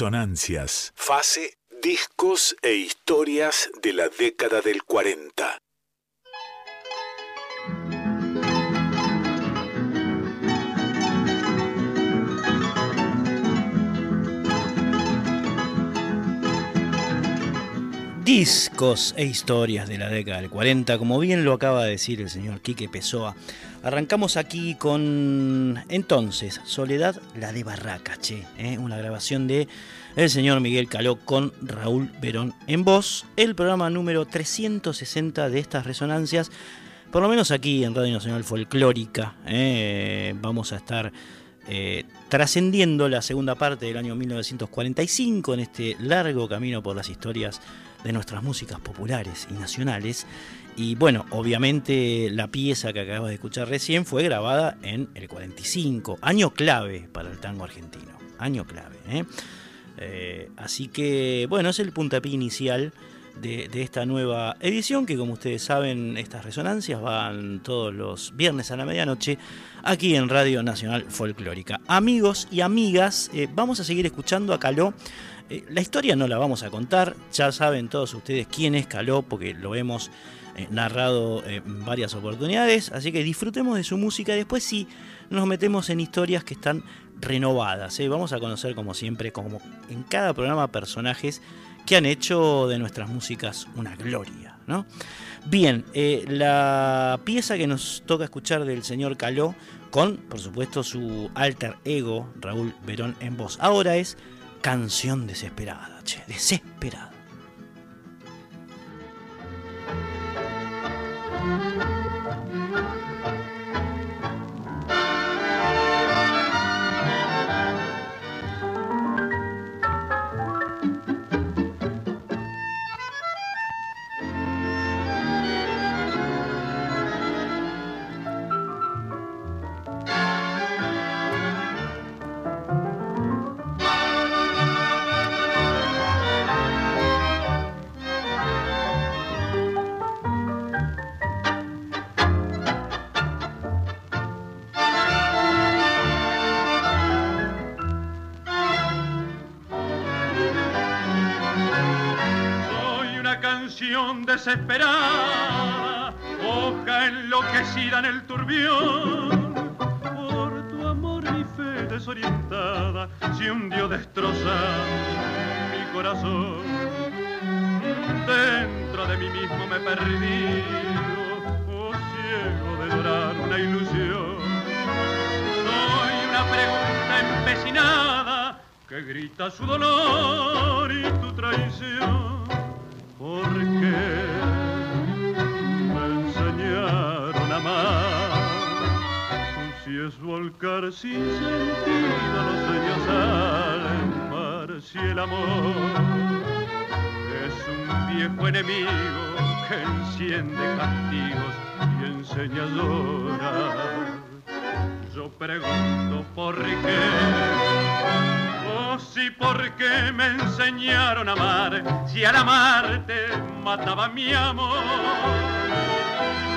Resonancias, fase, discos e historias de la década del 40. Discos e historias de la década del 40, como bien lo acaba de decir el señor Quique Pessoa. Arrancamos aquí con entonces Soledad la de Barracache, ¿eh? una grabación de el señor Miguel Caló con Raúl Verón en voz, el programa número 360 de estas resonancias, por lo menos aquí en Radio Nacional Folclórica. ¿eh? Vamos a estar eh, trascendiendo la segunda parte del año 1945 en este largo camino por las historias de nuestras músicas populares y nacionales. Y bueno, obviamente la pieza que acabas de escuchar recién fue grabada en el 45, año clave para el tango argentino, año clave. ¿eh? Eh, así que bueno, es el puntapié inicial de, esta nueva edición que como ustedes saben estas resonancias van todos los viernes a la medianoche aquí en Radio Nacional Folclórica. Amigos y amigas, eh, vamos a seguir escuchando a Caló. Eh, la historia no la vamos a contar, ya saben todos ustedes quién es Caló, porque lo hemos eh, narrado en varias oportunidades, así que disfrutemos de su música y después sí nos metemos en historias que están renovadas. Vamos a conocer como siempre, como en cada programa, personajes que han hecho de nuestras músicas una gloria. ¿no? Bien, eh, la pieza que nos toca escuchar del señor Caló, con por supuesto su alter ego, Raúl Verón en voz, ahora es Canción Desesperada, desesperada. Desesperada, hoja enloquecida en el turbión. Por tu amor mi fe desorientada se hundió destrozada mi corazón. Dentro de mí mismo me perdí, oh ciego de dorar una ilusión. Soy una pregunta empecinada que grita su dolor y tu traición. ¿Por qué me enseñaron a amar? Si es volcar sin sentido los sueños al mar, si el amor es un viejo enemigo que enciende castigos y enseña a llorar. Yo pregunto por qué, oh sí, por qué me enseñaron a amar, si al amarte mataba mi amor.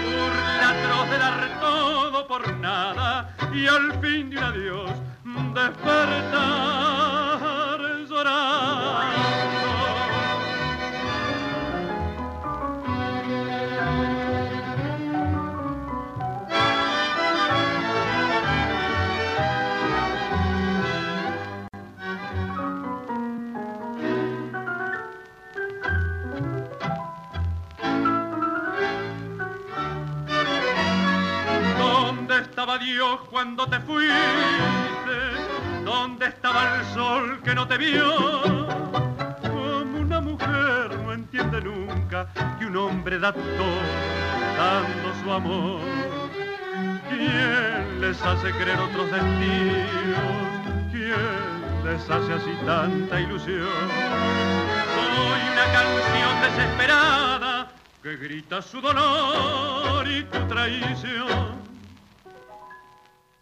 Burla atroz de dar todo por nada y al fin de un adiós despertar llorando. ¿Dónde estaba Dios cuando te fuiste? ¿Dónde estaba el sol que no te vio? Como una mujer no entiende nunca que un hombre da todo dando su amor. ¿Quién les hace creer otros destinos? ¿Quién les hace así tanta ilusión? Soy una canción desesperada que grita su dolor y tu traición.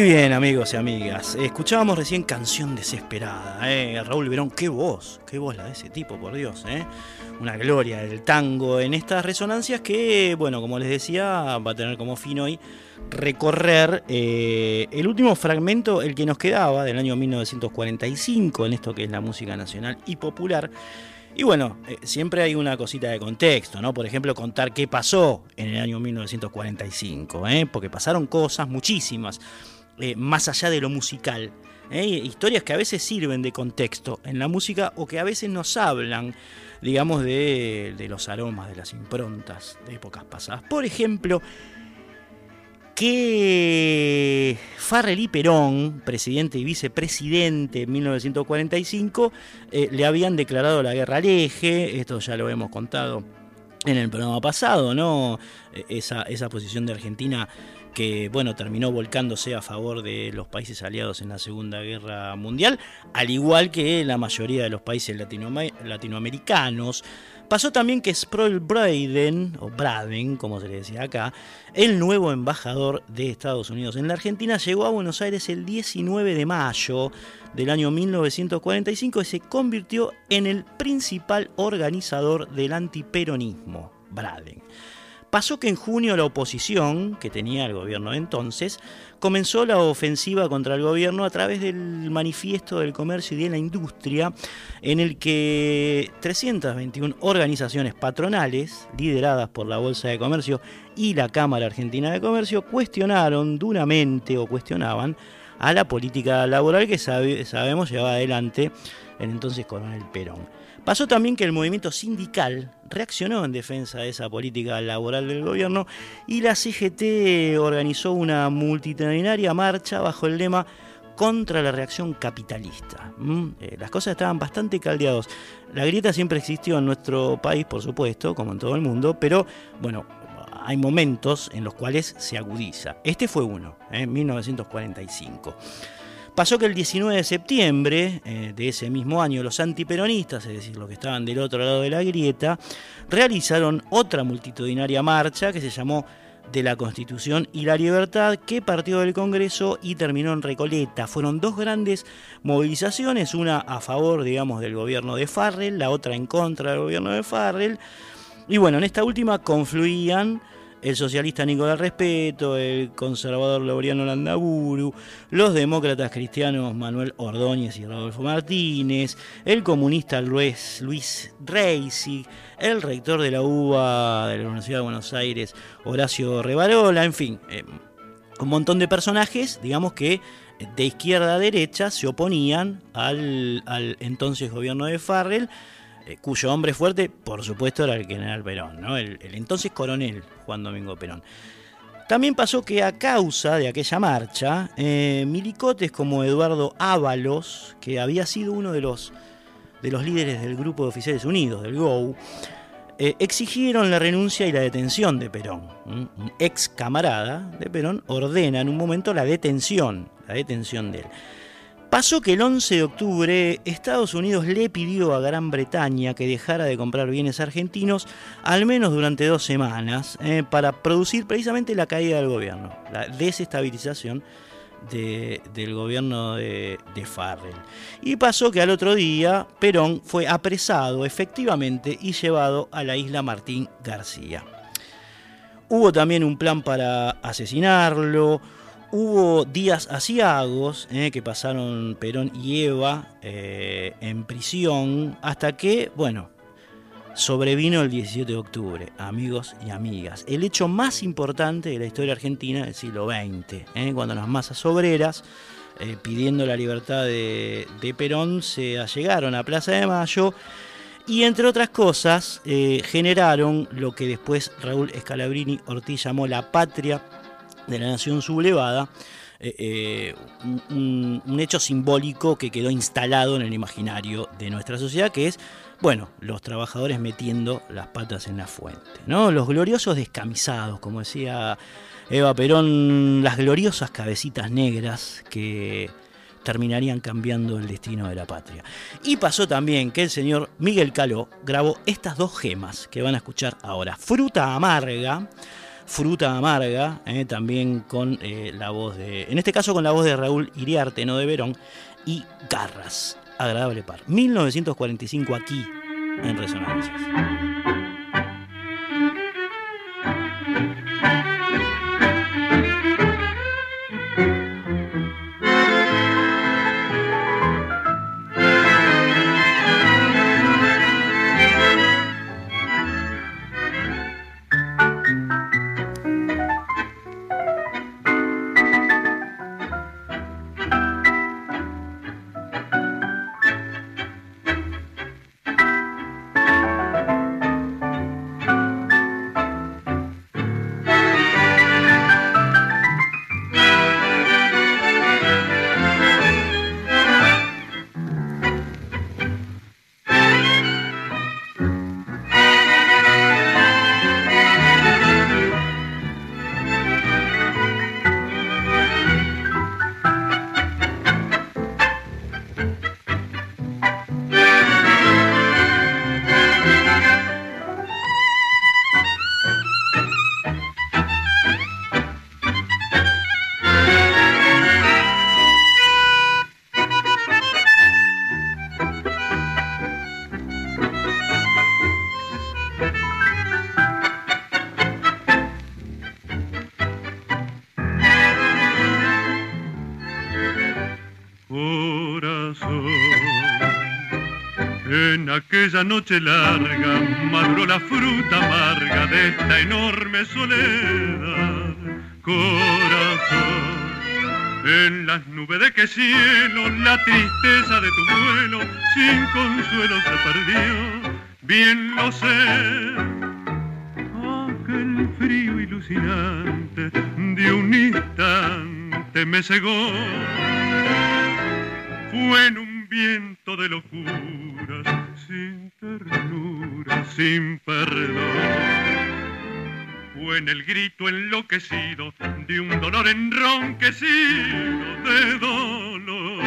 Y bien, amigos y amigas, escuchábamos recién Canción Desesperada. ¿eh? Raúl Verón, qué voz, qué voz la de ese tipo, por Dios. ¿eh? Una gloria del tango en estas resonancias que, bueno, como les decía, va a tener como fin hoy recorrer eh, el último fragmento, el que nos quedaba del año 1945, en esto que es la música nacional y popular. Y bueno, eh, siempre hay una cosita de contexto, ¿no? Por ejemplo, contar qué pasó en el año 1945, ¿eh? porque pasaron cosas, muchísimas, eh, más allá de lo musical. ¿eh? Historias que a veces sirven de contexto en la música o que a veces nos hablan, digamos, de, de los aromas, de las improntas de épocas pasadas. Por ejemplo, que Farrell y Perón, presidente y vicepresidente en 1945, eh, le habían declarado la guerra al eje, esto ya lo hemos contado en el programa pasado, ¿no? Eh, Esa, esa posición de Argentina que bueno, terminó volcándose a favor de los países aliados en la Segunda Guerra Mundial, al igual que la mayoría de los países latinoam- latinoamericanos. Pasó también que Sproul Braden, o Braden, como se le decía acá, el nuevo embajador de Estados Unidos en la Argentina, llegó a Buenos Aires el 19 de mayo del año 1945 y se convirtió en el principal organizador del antiperonismo, Braden. Pasó que en junio la oposición, que tenía el gobierno entonces, comenzó la ofensiva contra el gobierno a través del manifiesto del comercio y de la industria, en el que 321 organizaciones patronales, lideradas por la Bolsa de Comercio y la Cámara Argentina de Comercio, cuestionaron duramente o cuestionaban a la política laboral que sabe- sabemos llevaba adelante el entonces coronel Perón. Pasó también que el movimiento sindical reaccionó en defensa de esa política laboral del gobierno y la CGT organizó una multitudinaria marcha bajo el lema contra la reacción capitalista. ¿Mm? Eh, las cosas estaban bastante caldeados. La grieta siempre existió en nuestro país, por supuesto, como en todo el mundo, pero bueno, hay momentos en los cuales se agudiza. Este fue uno, ¿eh? en 1945. Pasó que el 19 de septiembre eh, de ese mismo año los antiperonistas, es decir, los que estaban del otro lado de la grieta, realizaron otra multitudinaria marcha que se llamó de la Constitución y la Libertad que partió del Congreso y terminó en Recoleta. Fueron dos grandes movilizaciones, una a favor, digamos, del gobierno de Farrell, la otra en contra del gobierno de Farrell. Y bueno, en esta última confluían el socialista Nicolás Respeto, el conservador Laureano Landaburu, los demócratas cristianos Manuel Ordóñez y Rodolfo Martínez, el comunista Luis, Luis Reisig, el rector de la UBA de la Universidad de Buenos Aires, Horacio Revarola, en fin, eh, un montón de personajes, digamos que de izquierda a derecha se oponían al, al entonces gobierno de Farrell eh, cuyo hombre fuerte, por supuesto, era el general Perón, el, entonces coronel Juan Domingo Perón. También pasó que a causa de aquella marcha, eh, milicotes como Eduardo Ábalos, que había sido uno de los, de los líderes del Grupo de Oficiales Unidos, del GOU, eh, exigieron la renuncia y la detención de Perón. Un ex camarada de Perón ordena en un momento la detención, la detención de él. Pasó que el 11 de octubre Estados Unidos le pidió a Gran Bretaña que dejara de comprar bienes argentinos al menos durante dos semanas eh, para producir precisamente la caída del gobierno, la desestabilización del gobierno de, de Farrell. Y pasó que al otro día Perón fue apresado efectivamente y llevado a la isla Martín García. Hubo también un plan para asesinarlo, Hubo días asiagos eh, que pasaron Perón y Eva eh, en prisión hasta que, bueno, sobrevino el 17 de octubre, amigos y amigas. El hecho más importante de la historia argentina del siglo XX, eh, cuando las masas obreras, pidiendo la libertad de, Perón, se allegaron a Plaza de Mayo y entre otras cosas generaron lo que después Raúl Scalabrini Ortiz llamó la patria de la nación sublevada, eh, eh, un, hecho simbólico que quedó instalado en el imaginario de nuestra sociedad, que es, bueno, los trabajadores metiendo las patas en la fuente, ¿no? Los gloriosos descamisados, como decía Eva Perón, las gloriosas cabecitas negras que terminarían cambiando el destino de la patria. Y pasó también que el señor Miguel Caló grabó estas dos gemas que van a escuchar ahora. Fruta amarga, Fruta Amarga, eh, también con eh, la voz de, en este caso con la voz de Raúl Iriarte, no de Verón, y Garras, agradable par. 1945 aquí en Resonancias. Aquella noche larga maduró la fruta amarga de esta enorme soledad. Corazón, en las nubes de que cielo la tristeza de tu vuelo sin consuelo se perdió. Bien lo sé, aquel frío ilusionante de un instante me cegó. Fue en un viento de locuras sin perdón. Fue en el grito enloquecido de un dolor enronquecido de dolor.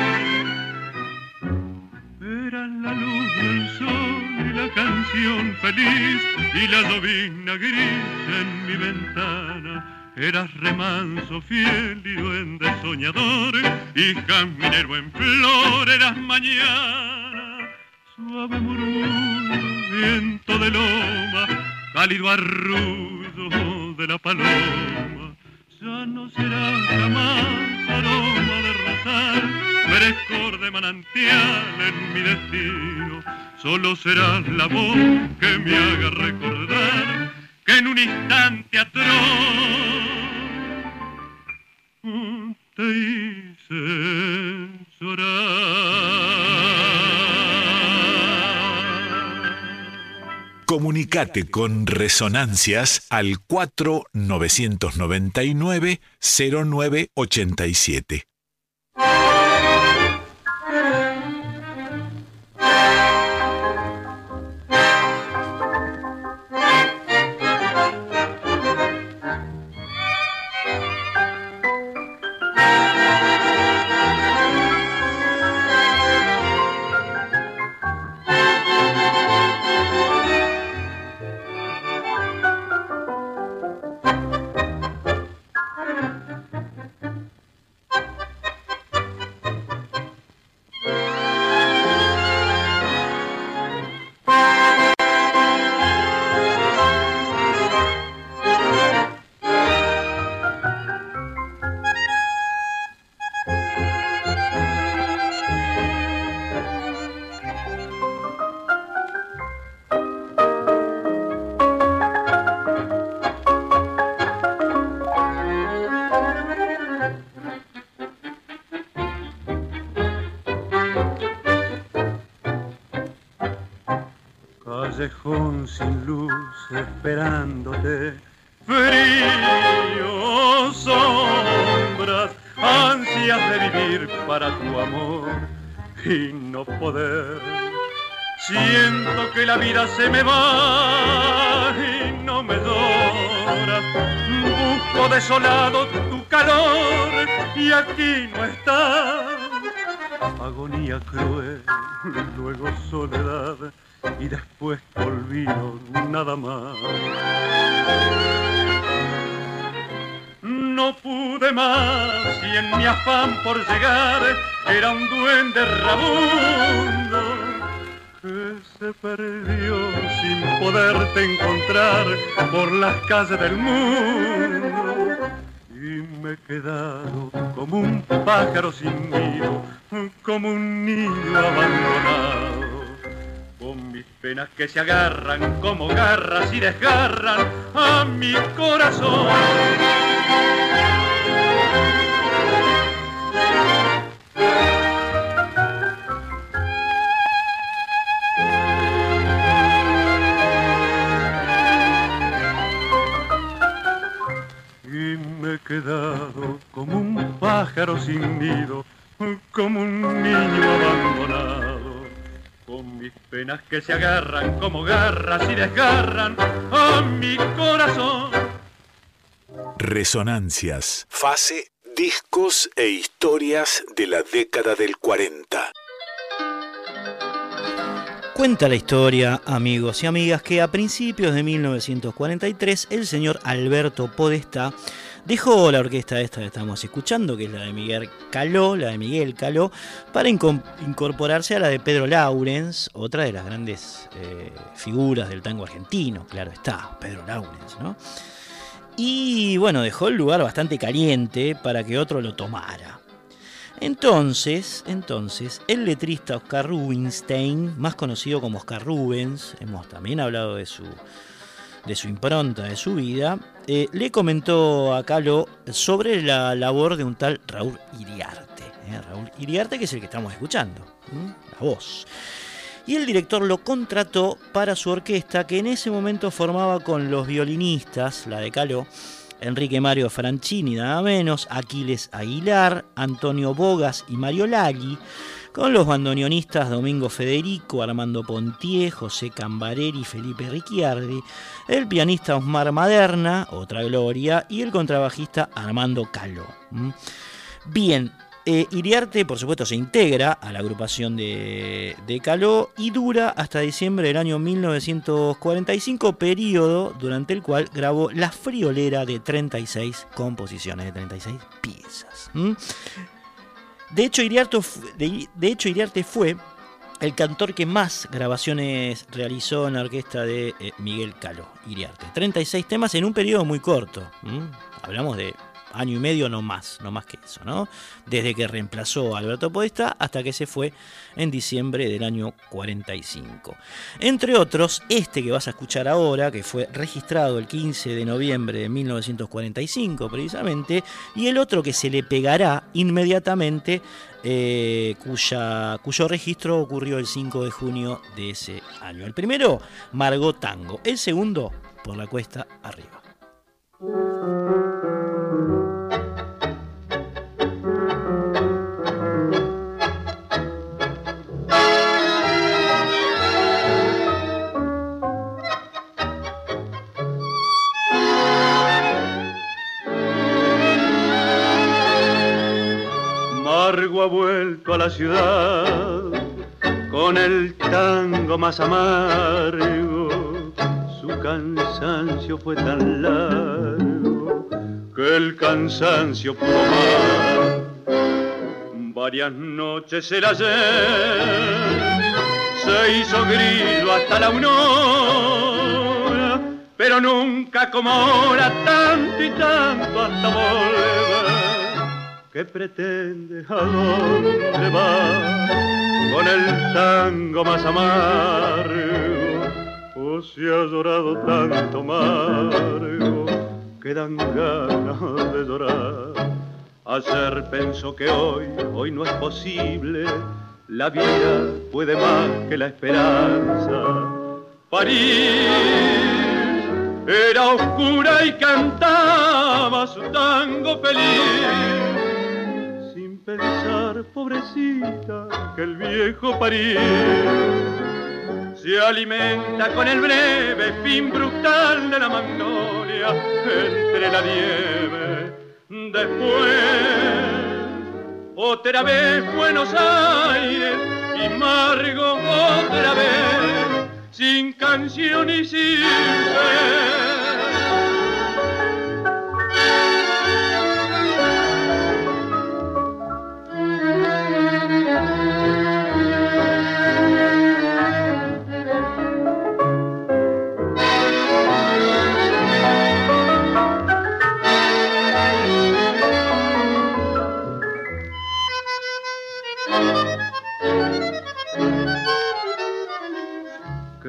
Era la luz del sol y la canción feliz y la llovizna gris en mi ventana. Eras remanso fiel y duende soñador y caminero en flor eras mañana. Suave murmullo, viento de loma, cálido arrullo de la paloma. Ya no será jamás aroma de rosal, frescor de manantial en mi destino solo será la voz que me haga recordar que en un instante atroz te hice llorar. Comunicate con Resonancias al 4999 0987. Se me va y no me llora. Busco desolado tu calor y aquí no está. Agonía cruel, luego soledad y después olvido nada más. No pude más y en mi afán por llegar era un duende rabundo perdió sin poderte encontrar por las calles del mundo. Y me he quedado como un pájaro sin nido, como un niño abandonado. Con mis penas que se agarran como garras y desgarran a mi corazón. Sin nido, como un niño abandonado, con mis penas que se agarran como garras y desgarran a mi corazón. Resonancias, fase, discos e historias de la década del 40. Cuenta la historia, amigos y amigas, que a principios de 1943 el señor Alberto Podestá dejó la orquesta esta que estamos escuchando, que es la de Miguel Caló, la de Miguel Caló, para incorporarse a la de Pedro Laurens, otra de las grandes eh, figuras del tango argentino, claro está, Pedro Laurens, ¿no? Y bueno, dejó el lugar bastante caliente para que otro lo tomara. Entonces, entonces, el letrista Oscar Rubinstein, más conocido como Oscar Rubens, hemos también hablado de su de su impronta, de su vida, eh, le comentó a Calo sobre la labor de un tal Raúl Iriarte. Eh, Raúl Iriarte, que es el que estamos escuchando, la voz. Y el director lo contrató para su orquesta, que en ese momento formaba con los violinistas, la de Caló, Enrique Mario Franchini, nada menos, Aquiles Aguilar, Antonio Bogas y Mario Lagui, con los bandoneonistas Domingo Federico, Armando Pontier, José Cambareri, Felipe Ricciardi, el pianista Osmar Maderna, otra gloria, y el contrabajista Armando Caló. Bien, Eh, Iriarte, por supuesto, se integra a la agrupación de, de, Caló y dura hasta diciembre del año 1945, periodo durante el cual grabó La Friolera de 36 composiciones, de 36 piezas. De, hecho, Iriarte, de, hecho, Iriarte fue el cantor que más grabaciones realizó en la orquesta de eh, Miguel Caló, Iriarte. 36 temas en un periodo muy corto. Hablamos de año y medio, no más, no más que eso, ¿no? Desde que reemplazó a Alberto Podesta hasta que se fue en diciembre del año 45. Entre otros, este que vas a escuchar ahora, que fue registrado el 15 de noviembre de 1945 precisamente, y el otro que se le pegará inmediatamente, eh, cuya, cuyo registro ocurrió el 5 de junio de ese año. El primero, Margot Tango, el segundo, por la cuesta arriba. Ha vuelto a la ciudad con el tango más amargo. Su cansancio fue tan largo que el cansancio pudo más. Varias noches el ayer se hizo grillo hasta la aurora, pero nunca como ahora tanto y tanto hasta volver ¿Qué pretende? ¿A dónde va? Con el tango más amargo, o si ha llorado tanto amargo, que dan ganas de llorar. Ayer pensó que hoy, hoy no es posible, la vida puede más que la esperanza. París era oscura y cantaba su tango feliz pensar, pobrecita, que el viejo París se alimenta con el breve fin brutal de la magnolia entre la nieve. Después, otra vez Buenos Aires y Margo otra vez, sin canción y sin fe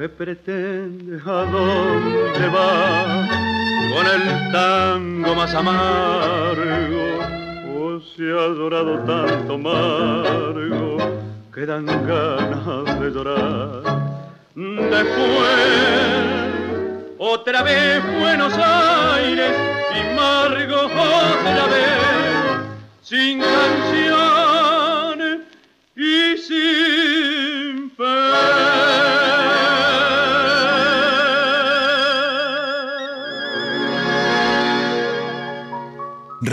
¿Qué pretende? ¿A dónde va? Con el tango más amargo, o se ha llorado tanto amargo, que dan ganas de llorar. Después, otra vez Buenos Aires y Margo otra vez, sin canción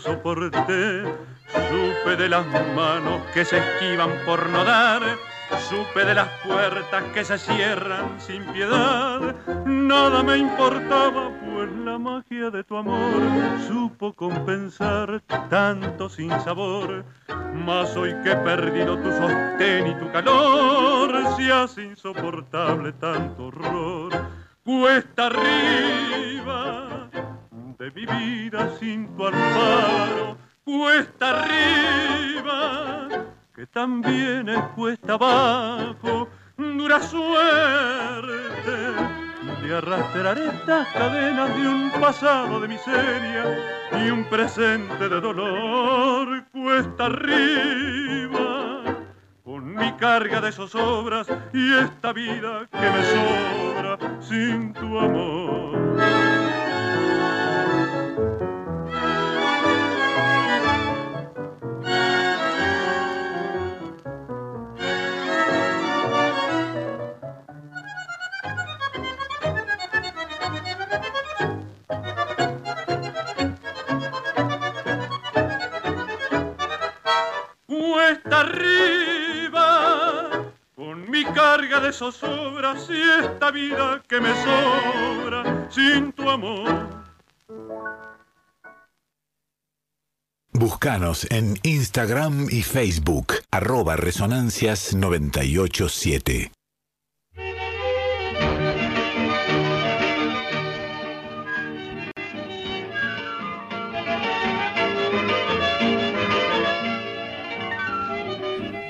Soporté, Supe de las manos que se esquivan por no dar Supe de las puertas que se cierran sin piedad, nada me importaba, pues la magia de tu amor supo compensar tanto sin sabor. Mas hoy que he perdido tu sostén y tu calor, se hace insoportable tanto horror. Cuesta arriba de mi vida sin tu amparo, cuesta arriba que también es cuesta abajo, dura suerte de arrastrar estas cadenas de un pasado de miseria y un presente de dolor, cuesta arriba con mi carga de zozobras y esta vida que me sobra sin tu amor. arriba, con mi carga de zozobras y esta vida que me sobra sin tu amor. Búscanos en Instagram y Facebook, arroba resonancias987.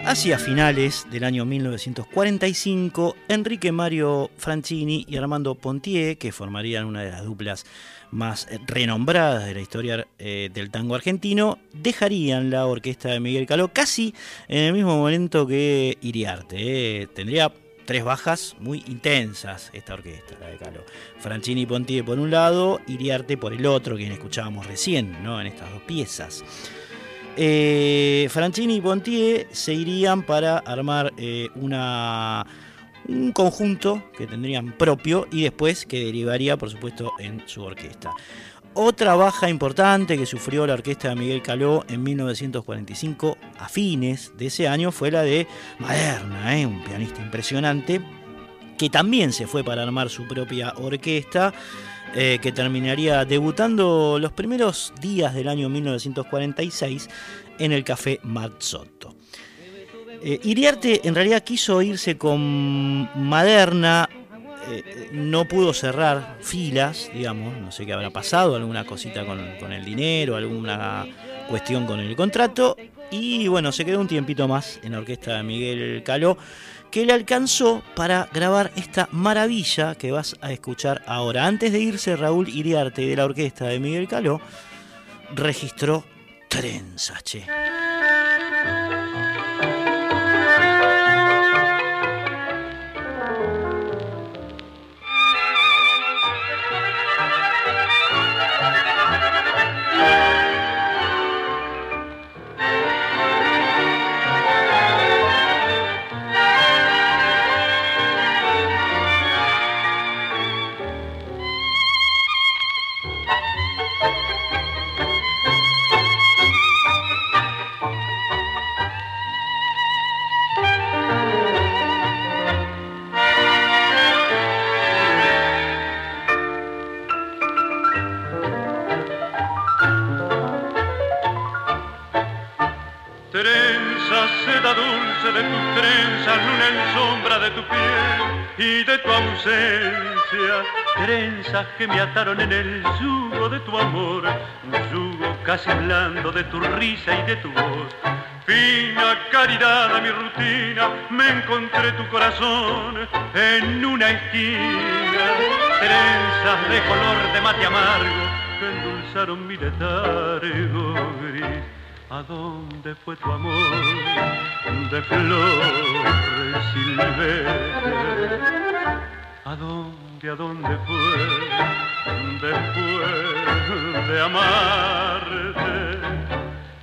Hacia finales del año 1945, Enrique Mario Francini y Armando Pontier, que formarían una de las duplas más renombradas de la historia eh, del tango argentino, dejarían la orquesta de Miguel Caló casi en el mismo momento que Iriarte. Eh. Tendría tres bajas muy intensas esta orquesta, la de Caló. Francini y Pontier por un lado, Iriarte por el otro, quien escuchábamos recién, ¿no? En estas dos piezas. Eh, Francini y Pontier se irían para armar eh, una, un conjunto que tendrían propio y después que derivaría, por supuesto, en su orquesta. Otra baja importante que sufrió la orquesta de Miguel Caló en 1945, a fines de ese año, fue la de Maderna, eh, un pianista impresionante, que también se fue para armar su propia orquesta. Eh, que terminaría debutando los primeros días del año 1946 en el Café Marzotto. Eh, Iriarte en realidad quiso irse con Maderna, eh, no pudo cerrar filas, digamos, no sé qué habrá pasado, alguna cosita con, con el dinero, alguna cuestión con el contrato, y bueno, se quedó un tiempito más en la orquesta de Miguel Caló que le alcanzó para grabar esta maravilla que vas a escuchar ahora. Antes de irse, Raúl Iriarte de la orquesta de Miguel Caló registró trenzas, che. Que me ataron en el yugo de tu amor, yugo casi blando de tu risa y de tu voz. Fina caridad a mi rutina, me encontré tu corazón en una esquina, trenzas de color de mate amargo que endulzaron mi letargo gris. ¿A dónde fue tu amor de flores silvestres? ¿A dónde? a dónde fue después de amarte.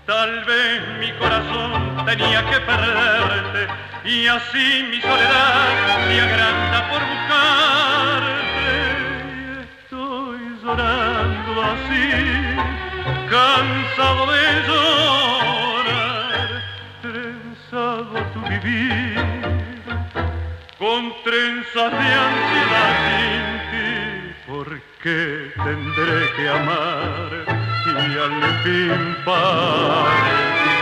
Tal vez mi corazón tenía que perderte y así mi soledad me agranda por buscarte. estoy llorando así, cansado de llorar, trenzado tu vivir, con trenzas de ansiedad sin ti, porque tendré que amar y al fin parar.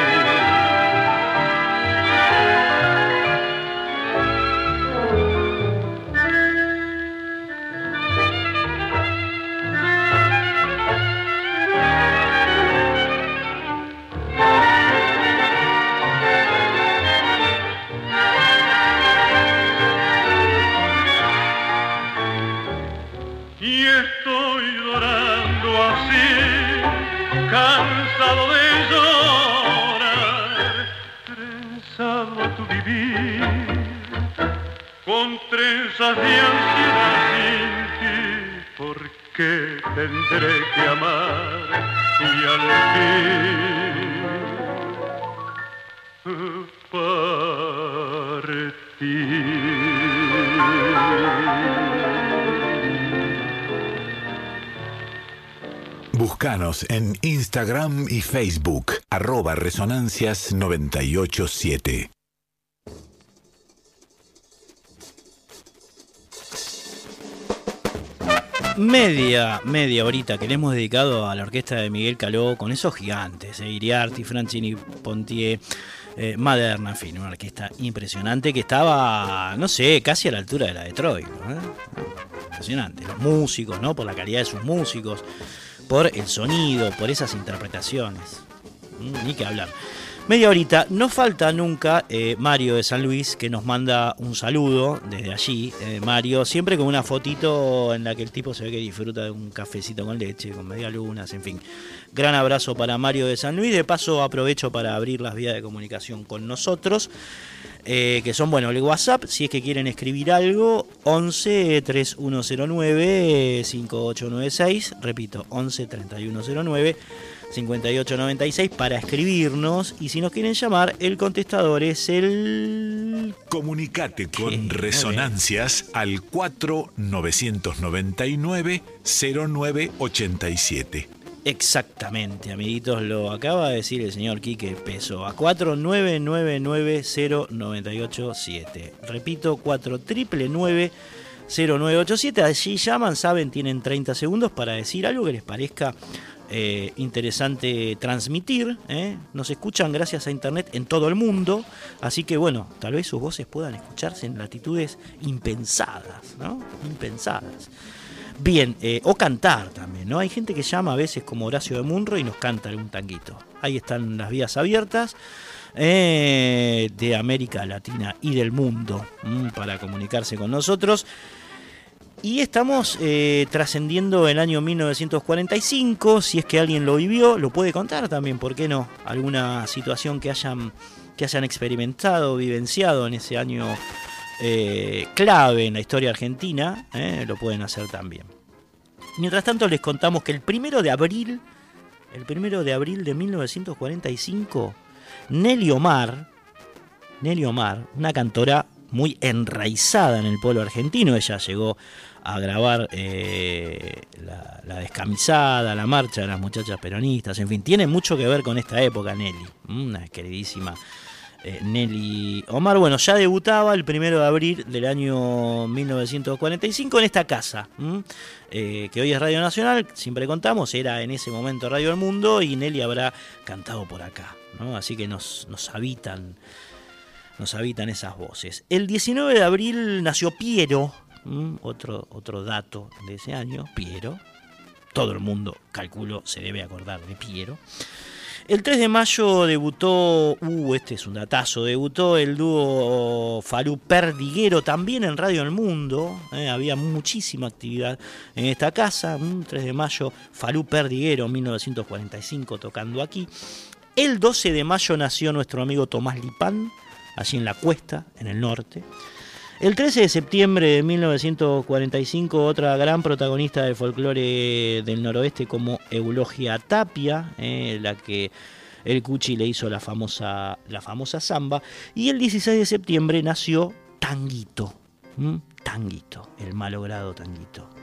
Con trenzas de ansiedad sin ti, porque tendré que amar y al fin partir. Búscanos en Instagram y Facebook, arroba resonancias 987. Media, media horita que le hemos dedicado a la orquesta de Miguel Caló con esos gigantes, eh, Iriarty, Francini, Pontier, eh, Maderna, en fin, una orquesta impresionante que estaba, no sé, casi a la altura de la de Troy. Impresionante, los músicos, ¿no? Por la calidad de sus músicos, por el sonido, por esas interpretaciones. Ni que hablar. Media horita, no falta nunca eh, Mario de San Luis que nos manda un saludo desde allí. Eh, Mario, siempre con una fotito en la que el tipo se ve que disfruta de un cafecito con leche, con media lunas, en fin. Gran abrazo para Mario de San Luis. De paso, aprovecho para abrir las vías de comunicación con nosotros. Eh, que son, bueno, el WhatsApp, si es que quieren escribir algo, 11 3109 5896, repito, 11 3109 5896 para escribirnos y si nos quieren llamar, el contestador es el... Comunicate con Resonancias al 4999 0987. Exactamente, amiguitos, lo acaba de decir el señor Quique Peso a 49990987. Repito, 4999 0987. Allí llaman, saben, tienen 30 segundos para decir algo que les parezca eh, interesante transmitir. ¿eh? Nos escuchan gracias a Internet en todo el mundo, así que bueno, tal vez sus voces puedan escucharse en latitudes impensadas, ¿no? Impensadas. Bien, eh, o cantar también, ¿no? Hay gente que llama a veces como Horacio de Munro y nos canta algún tanguito. Ahí están las vías abiertas. de América Latina y del mundo para comunicarse con nosotros. Y estamos eh, trascendiendo el año 1945, si es que alguien lo vivió, lo puede contar también, ¿por qué no? Alguna situación que hayan, que hayan experimentado, vivenciado en ese año eh, clave en la historia argentina, eh, lo pueden hacer también. Mientras tanto les contamos que el primero de abril, el primero de abril de 1945, Nelly Omar, Nelly Omar, una cantora muy enraizada en el pueblo argentino, ella llegó a grabar eh, la, descamisada, la marcha de las muchachas peronistas, en fin, tiene mucho que ver con esta época Nelly, una queridísima eh, Nelly Omar. Bueno, ya debutaba el primero de abril del año 1945 en esta casa, eh, que hoy es Radio Nacional, siempre contamos, era en ese momento Radio del Mundo y Nelly habrá cantado por acá, ¿no? así que nos, nos habitan. Nos habitan esas voces. El 19 de abril nació Piero, otro, otro dato de ese año, Piero. Todo el mundo, calculo, se debe acordar de Piero. El 3 de mayo debutó, uh, este es un datazo, debutó el dúo Falú Perdiguero también en Radio El Mundo. Eh, había muchísima actividad en esta casa. 3 mm, de mayo, Falú Perdiguero, 1945, tocando aquí. El 12 de mayo nació nuestro amigo Tomás Lipán, allí en la cuesta, en el norte. El 13 de septiembre de 1945, otra gran protagonista del folclore del noroeste como Eulogia Tapia, eh, la que el Cuchi le hizo la famosa, la famosa samba. Y el 16 de septiembre nació Tanguito, Tanguito, el malogrado Tanguito.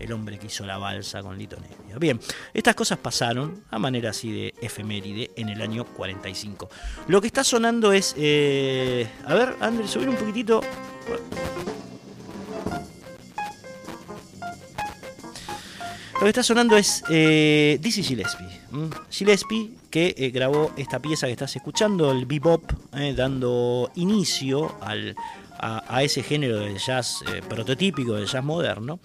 El hombre que hizo la balsa con Lito Nevia. Bien, estas cosas pasaron a manera así de efeméride en el año 45. Lo que está sonando es, eh, a ver, Andrés, subir un poquitito. Lo que está sonando es eh, Dizzy Gillespie. Gillespie que eh, grabó esta pieza que estás escuchando, el bebop, dando inicio al, a, ese género de jazz prototípico, del jazz moderno.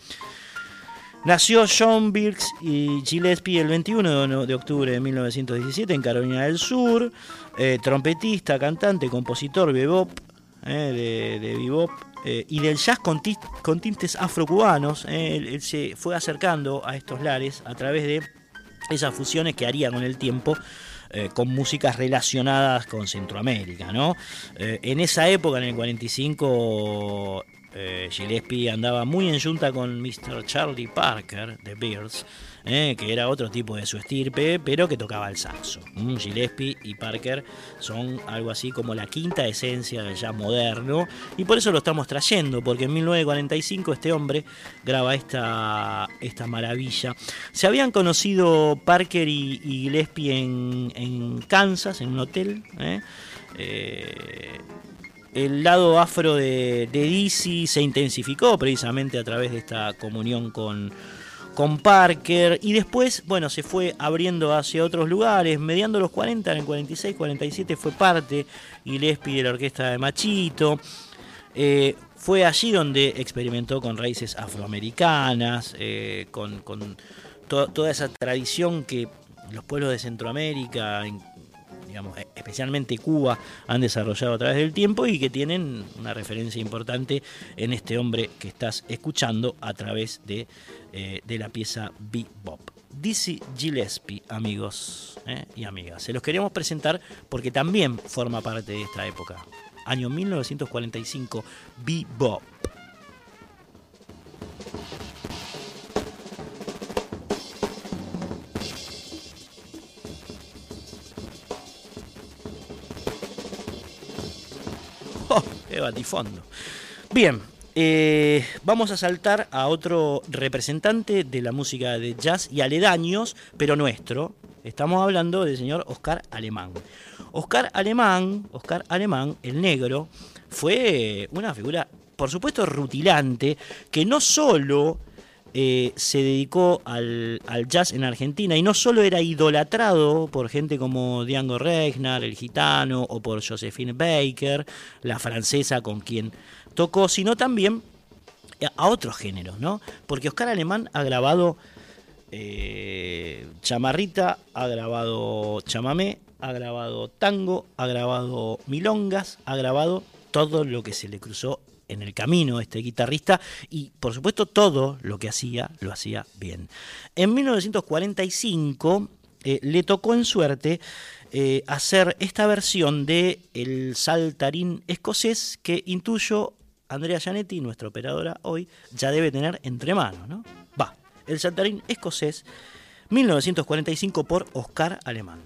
Nació John Birks y Gillespie el 21 de octubre de 1917 en Carolina del Sur, trompetista, cantante, compositor, bebop, de, de bebop eh, y del jazz con, tintes afrocubanos. Eh, él, se fue acercando a estos lares a través de esas fusiones que haría con el tiempo. Eh, con músicas relacionadas con Centroamérica, ¿no? en esa época, en el 45, Gillespie andaba muy en junta con Mr. Charlie Parker de Bears, eh, que era otro tipo de su estirpe, pero que tocaba el saxo. Mm, Gillespie y Parker son algo así como la quinta esencia del jazz moderno, y por eso lo estamos trayendo, porque en 1945 este hombre graba esta, esta maravilla. Se habían conocido Parker y, Gillespie en, Kansas, en un hotel. ¿eh? El lado afro de, de se intensificó precisamente a través de esta comunión con, con Parker y después, bueno, se fue abriendo hacia otros lugares, mediando los 40, en el 46, 47 fue parte Gillespie de la orquesta de Machito. Eh, fue allí donde experimentó con raíces afroamericanas, eh, con, toda esa tradición que los pueblos de Centroamérica, digamos, especialmente Cuba, han desarrollado a través del tiempo y que tienen una referencia importante en este hombre que estás escuchando a través de eh, de la pieza Bebop. Dizzy Gillespie, amigos eh, y amigas. Se los queremos presentar porque también forma parte de esta época. Año 1945, Bebop. ¡Qué batifondo! Bien, eh, vamos a saltar a otro representante de la música de jazz y aledaños, pero nuestro. Estamos hablando del señor Oscar Alemán. Oscar Alemán, Oscar Alemán, el negro, fue una figura, por supuesto, rutilante, que no solo eh, se dedicó al, jazz en Argentina y no solo era idolatrado por gente como Django Reinhardt, el gitano, o por Josephine Baker, la francesa con quien tocó, sino también a otros géneros, ¿no? Porque Oscar Alemán ha grabado eh, chamarrita, ha grabado chamamé, ha grabado tango, ha grabado milongas, ha grabado todo lo que se le cruzó en el camino este guitarrista y por supuesto todo lo que hacía lo hacía bien. En 1945 eh, le tocó en suerte eh, hacer esta versión de el saltarín escocés que intuyo Andrea Gianetti, nuestra operadora hoy, ya debe tener entre manos, ¿no? Va, el saltarín escocés, 1945 por Oscar Alemán.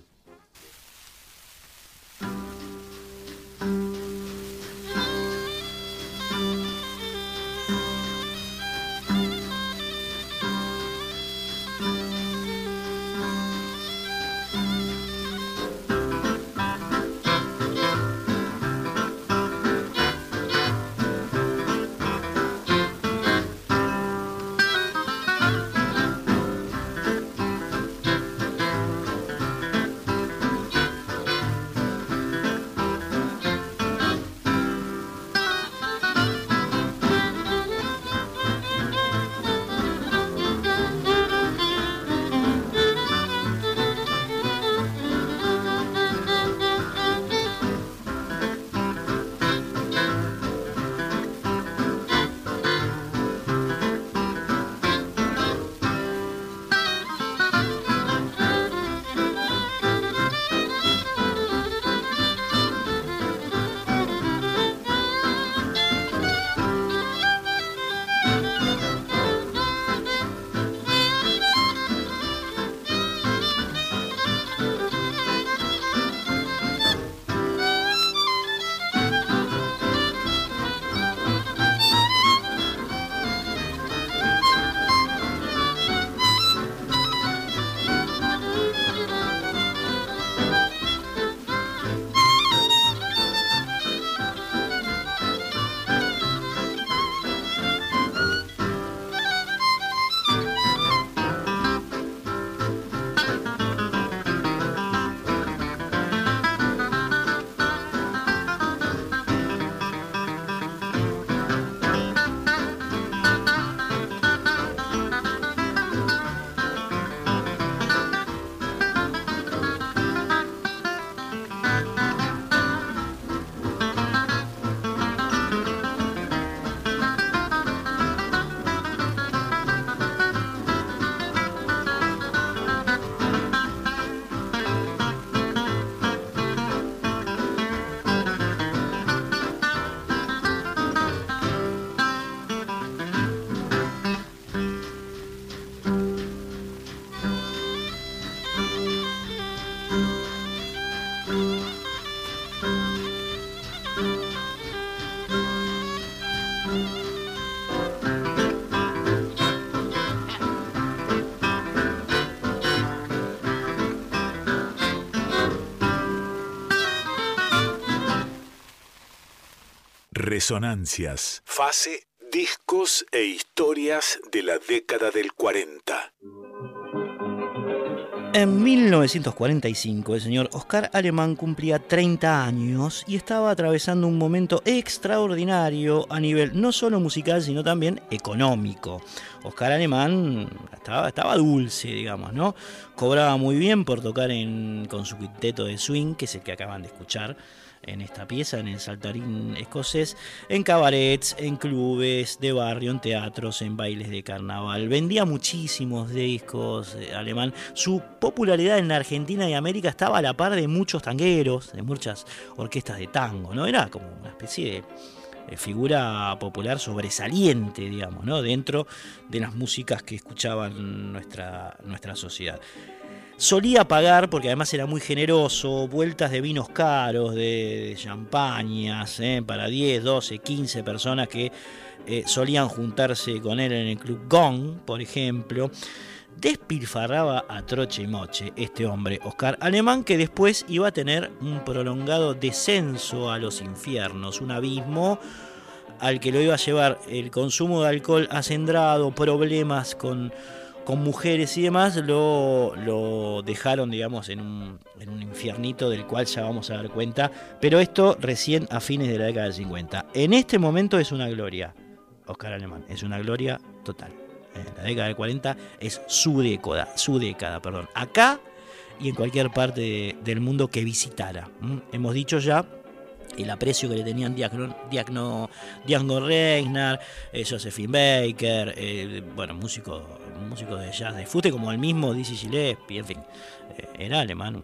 Resonancias. Fase, discos e historias de la década del 40. En 1945 el señor Oscar Alemán cumplía 30 años y estaba atravesando un momento extraordinario a nivel no solo musical sino también económico. Oscar Alemán estaba, dulce, digamos, ¿no? Cobraba muy bien por tocar con su quinteto de swing, que es el que acaban de escuchar en esta pieza, en el saltarín escocés, en cabarets, en clubes de barrio, en teatros, en bailes de carnaval. Vendía muchísimos discos eh, alemán. Su popularidad en la Argentina y América estaba a la par de muchos tangueros, de muchas orquestas de tango, ¿no? Era como una especie de figura popular sobresaliente, digamos, ¿no? dentro de las músicas que escuchaban nuestra, nuestra sociedad solía pagar, porque además era muy generoso, vueltas de vinos caros, de, champañas, ¿eh? para 10, 12, 15 personas que eh, solían juntarse con él en el Club Gong, por ejemplo. Despilfarraba a troche y moche este hombre, Oscar Alemán, que después iba a tener un prolongado descenso a los infiernos, un abismo al que lo iba a llevar el consumo de alcohol acendrado, problemas con con mujeres y demás, lo, lo dejaron, digamos, en un, en un, infiernito del cual ya vamos a dar cuenta. Pero esto recién a fines de la década del 50. En este momento es una gloria, Oscar Alemán, es una gloria total. En la década del 40 es su década, su década, perdón. Acá y en cualquier parte del mundo que visitara. Hemos dicho ya el aprecio que le tenían Diagno, Diagno, Django Reinhardt, eh, Josephine Baker, eh, bueno, músicos músico de jazz de fute como el mismo Dizzy Gillespie, en fin, eh, era alemán,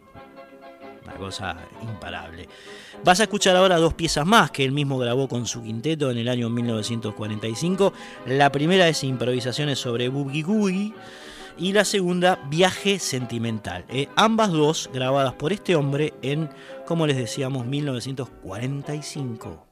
una cosa imparable. Vas a escuchar ahora dos piezas más que él mismo grabó con su quinteto en el año 1945. La primera es improvisaciones sobre Boogie Googie y la segunda Viaje Sentimental. Eh, ambas dos grabadas por este hombre en, como les decíamos, 1945.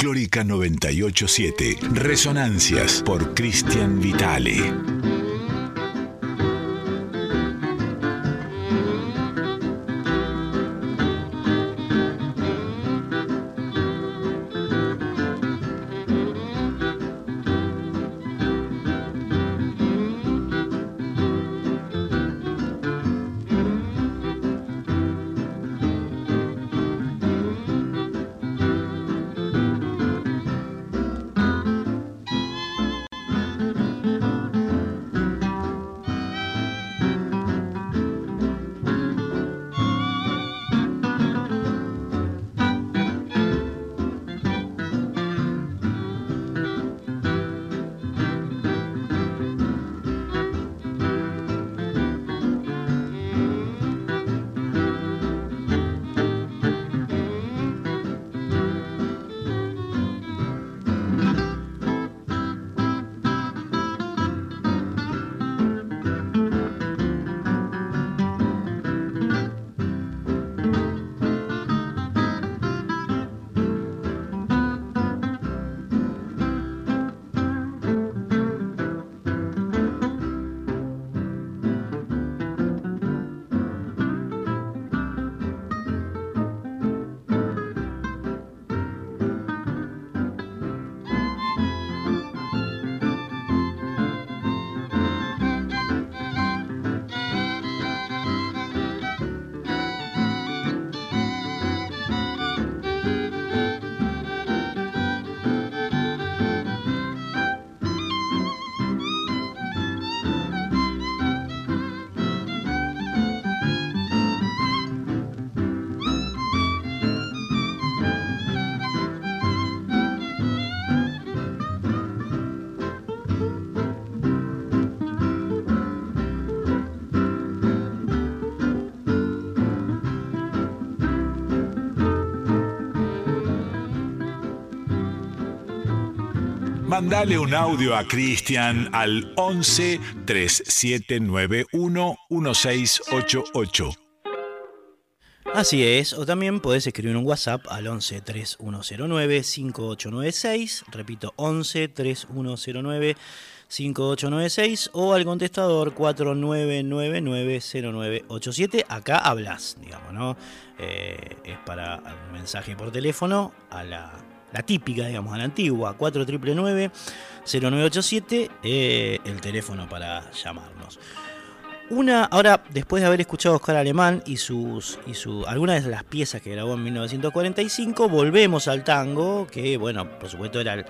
Folclórica 987. Resonancias por Cristian Vitale. Mandale un audio a Cristian al 11 3791 1688. Así es, o también podés escribir un WhatsApp al 11 3109 5896, repito, 11 3109 5896 o al contestador 49990987. Acá hablas, digamos, ¿no? Eh, es para un mensaje por teléfono a la, típica, digamos, a la antigua, 4999-0987, eh, el teléfono para llamarnos. Una, ahora, después de haber escuchado a Oscar Alemán y sus y su, algunas de las piezas que grabó en 1945, volvemos al tango, que bueno, por supuesto era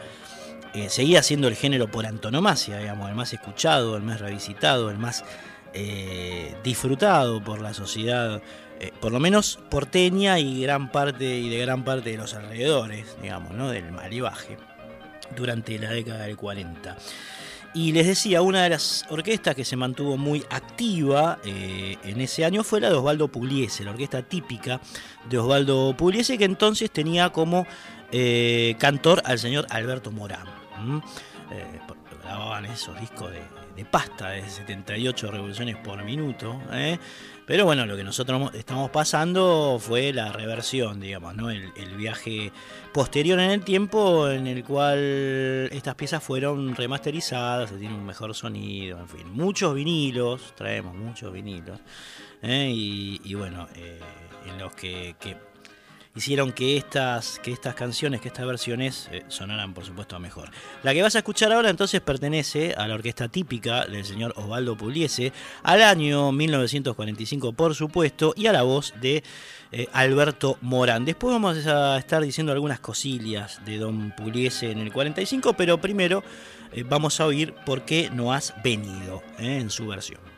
eh, seguía siendo el género por antonomasia, digamos, el más escuchado, el más revisitado, el más eh, disfrutado por la sociedad, eh, por lo menos porteña y gran parte y de gran parte de los alrededores, digamos, ¿no? del malibaje durante la década del 40. Y les decía, una de las orquestas que se mantuvo muy activa eh, en ese año fue la de Osvaldo Pugliese, la orquesta típica de Osvaldo Pugliese, que entonces tenía como eh, cantor al señor Alberto Morán. Grababan esos discos de, de, pasta de 78 revoluciones por minuto. Pero bueno, lo que nosotros estamos pasando fue la reversión, digamos, ¿no? El, viaje posterior en el tiempo en el cual estas piezas fueron remasterizadas, se tiene un mejor sonido, en fin, muchos vinilos, traemos muchos vinilos, ¿eh? y, bueno, eh, en los que hicieron que estas, que estas canciones, que estas versiones eh, sonaran por supuesto mejor. La que vas a escuchar ahora entonces pertenece a la orquesta típica del señor Osvaldo Pugliese, al año 1945 por supuesto, y a la voz de eh, Alberto Morán. Después vamos a estar diciendo algunas cosillas de Don Pugliese en el 45, pero primero eh, vamos a oír por qué no has venido en su versión.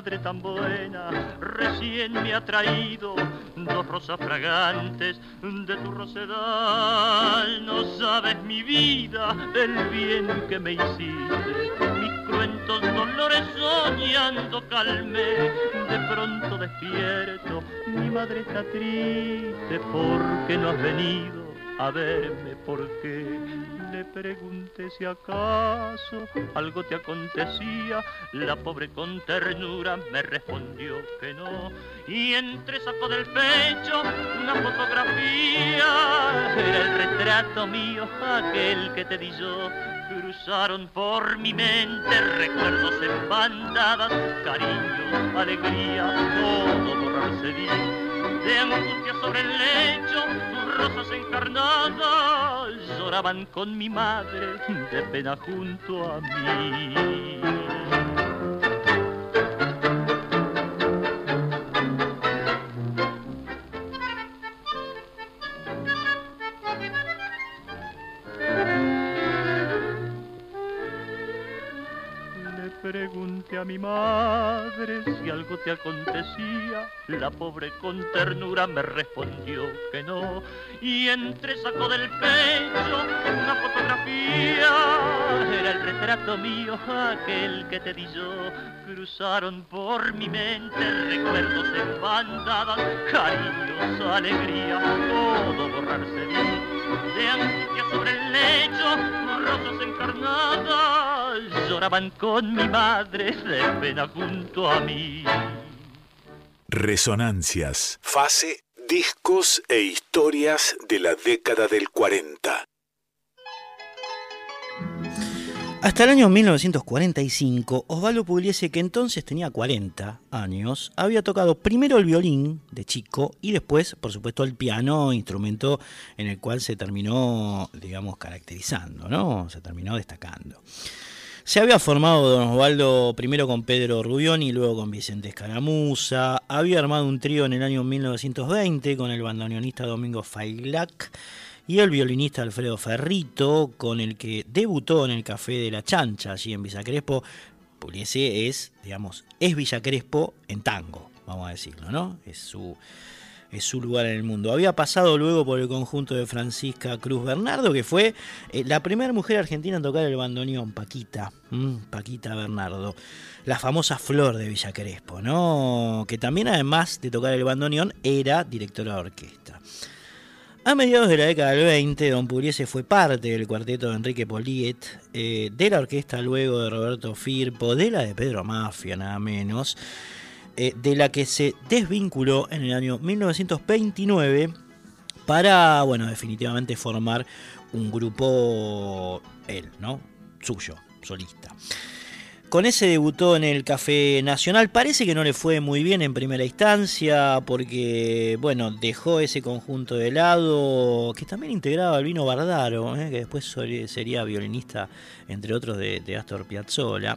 Madre tan buena recién me ha traído dos rosas fragantes de tu rosedal. No sabes mi vida el bien que me hiciste, mis cruentos dolores soñando calmé. De pronto despierto, mi madre está triste porque no has venido a verme porque le pregunté si acaso algo te acontecía. La pobre con ternura me respondió que no. Y entre sacó del pecho una fotografía. Era el retrato mío, aquel que te di yo. Cruzaron por mi mente recuerdos en bandadas, cariños, alegría, todo borrarse bien de angustia sobre el lecho, rosas encarnadas lloraban con mi madre de pena junto a mí. Pregunté a mi madre si algo te acontecía. La pobre con ternura me respondió que no. Y entre sacó del pecho una fotografía. Era el retrato mío, aquel que te di yo. Cruzaron por mi mente recuerdos en bandadas, cariños, alegría, todo borrarse de, de angustia sobre el lecho, rosas encarnadas lloraban con mi madre de pena junto a mí. Resonancias. Fase, discos e historias de la década del 40. Hasta el año 1945, Osvaldo Pugliese, que entonces tenía 40 años, había tocado primero el violín de chico y después, por supuesto, el piano, instrumento en el cual se terminó, digamos, caracterizando, ¿no? Se terminó destacando. Se había formado Don Osvaldo primero con Pedro Rubión y luego con Vicente Escaramuza. Había armado un trío en el año 1920 con el bandoneonista Domingo Failac y el violinista Alfredo Ferrito, con el que debutó en el Café de la Chancha, allí en Villa Crespo. Pugliese es, digamos, es Villa Crespo en tango, vamos a decirlo, ¿no? Es su, es su lugar en el mundo. Había pasado luego por el conjunto de Francisca Cruz Bernardo, que fue eh, la primera mujer argentina en tocar el bandoneón, Paquita, Paquita Bernardo, la famosa flor de Villa Crespo, ¿no? Que también además de tocar el bandoneón era directora de orquesta. A mediados de la década del 20, Don Pugliese fue parte del cuarteto de Enrique Poliet, eh, de la orquesta luego de Roberto Firpo, de la de Pedro Mafia, nada menos, eh, de la que se desvinculó en el año 1929 para, bueno, definitivamente formar un grupo, él, ¿no? Suyo, solista. Con ese debutó en el Café Nacional. Parece que no le fue muy bien en primera instancia porque, bueno, dejó ese conjunto de lado que también integraba al vino Bardaro, ¿eh? que después sería violinista, entre otros, de, de Astor Piazzolla.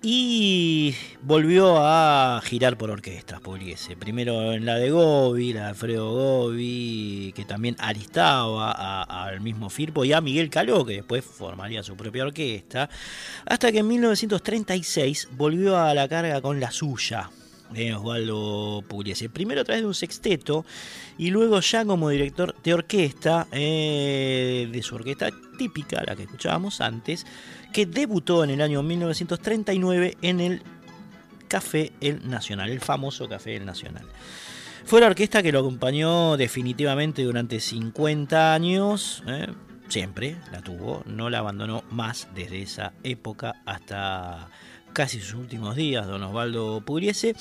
Y volvió a girar por orquestas, Pugliese. Primero en la de Gobi, la de Alfredo Gobi, que también alistaba al mismo Firpo y a Miguel Caló, que después formaría su propia orquesta. Hasta que en 1936 volvió a la carga con la suya, Osvaldo Pugliese. Primero a través de un sexteto y luego ya como director de orquesta, eh, de su orquesta típica, la que escuchábamos antes, que debutó en el año 1939 en el Café El Nacional, el famoso Café El Nacional. Fue la orquesta que lo acompañó definitivamente durante 50 años, ¿eh? siempre la tuvo, no la abandonó más desde esa época hasta casi sus últimos días, don Osvaldo Pugliese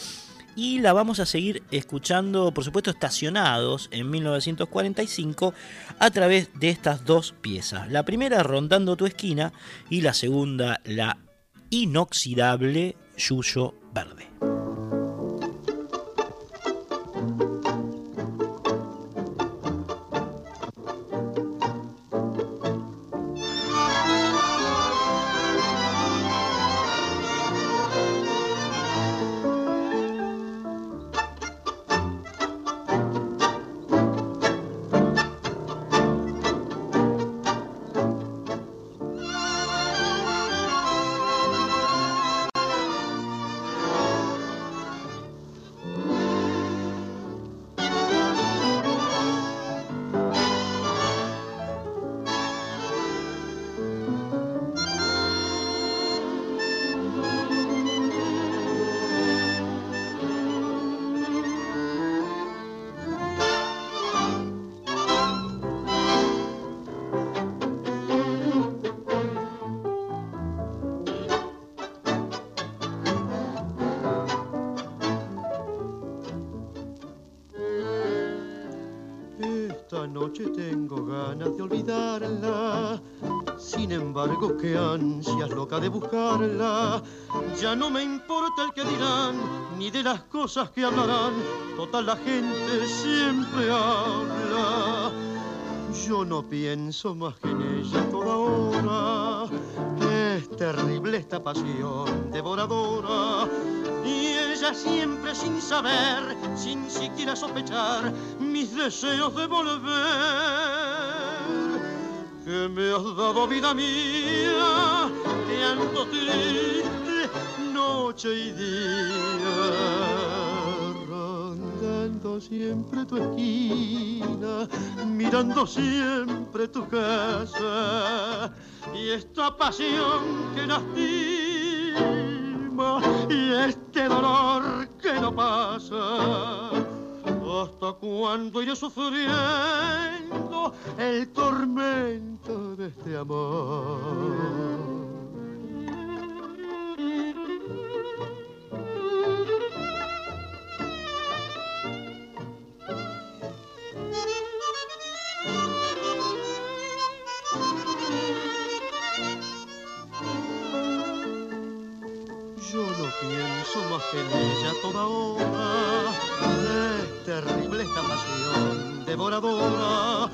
y la vamos a seguir escuchando, por supuesto, estacionados en 1945 a través de estas dos piezas. La primera, Rondando tu esquina, y la segunda, la inoxidable Yuyo Verde. De las cosas que hablarán. Total la gente siempre habla. Yo no pienso más que en ella toda hora. Es terrible esta pasión devoradora. Y ella siempre sin saber, sin siquiera sospechar, mis deseos de volver que me has dado vida mía, llanto triste, noche y día, rondando siempre tu esquina, mirando siempre tu casa, y esta pasión que lastima, y este dolor que no pasa ¿Hasta cuándo iré sufriendo el tormento de este amor? En ella toda hora. Es terrible esta pasión devoradora.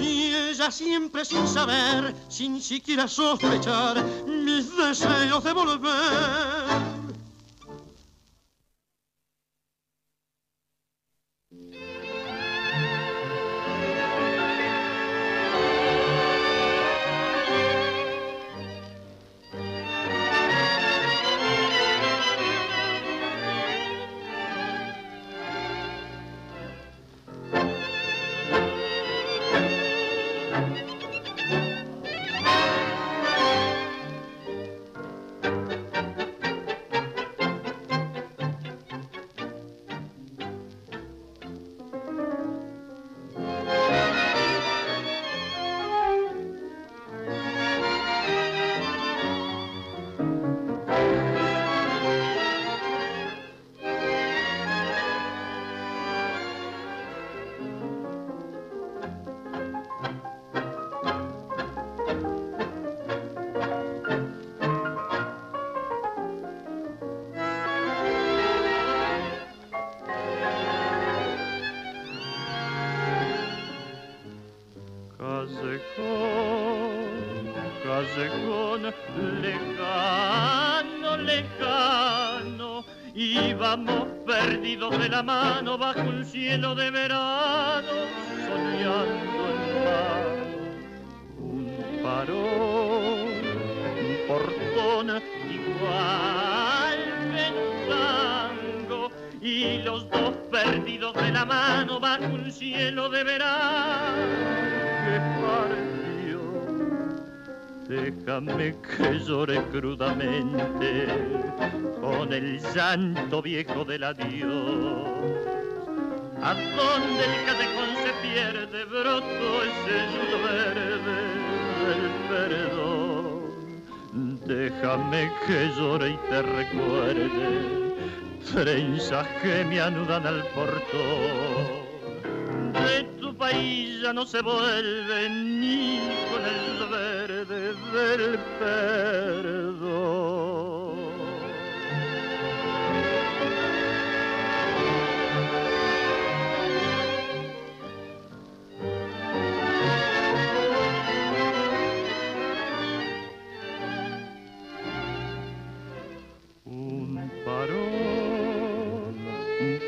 Y ella siempre sin saber, sin siquiera sospechar, mis deseos de volver Déjame que llore crudamente con el llanto viejo del adiós. A donde el catecón se pierde, broto ese yudo verde del perdón. Déjame que llore y te recuerde, trenzas que me anudan al portón. De país ya no se vuelve ni con el verde del perdón.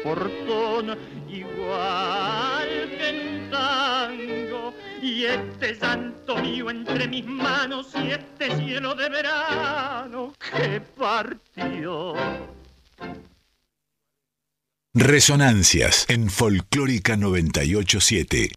portón igual que en tango y este santo mío entre mis manos y este cielo de verano que partió. Resonancias en Folclórica 987.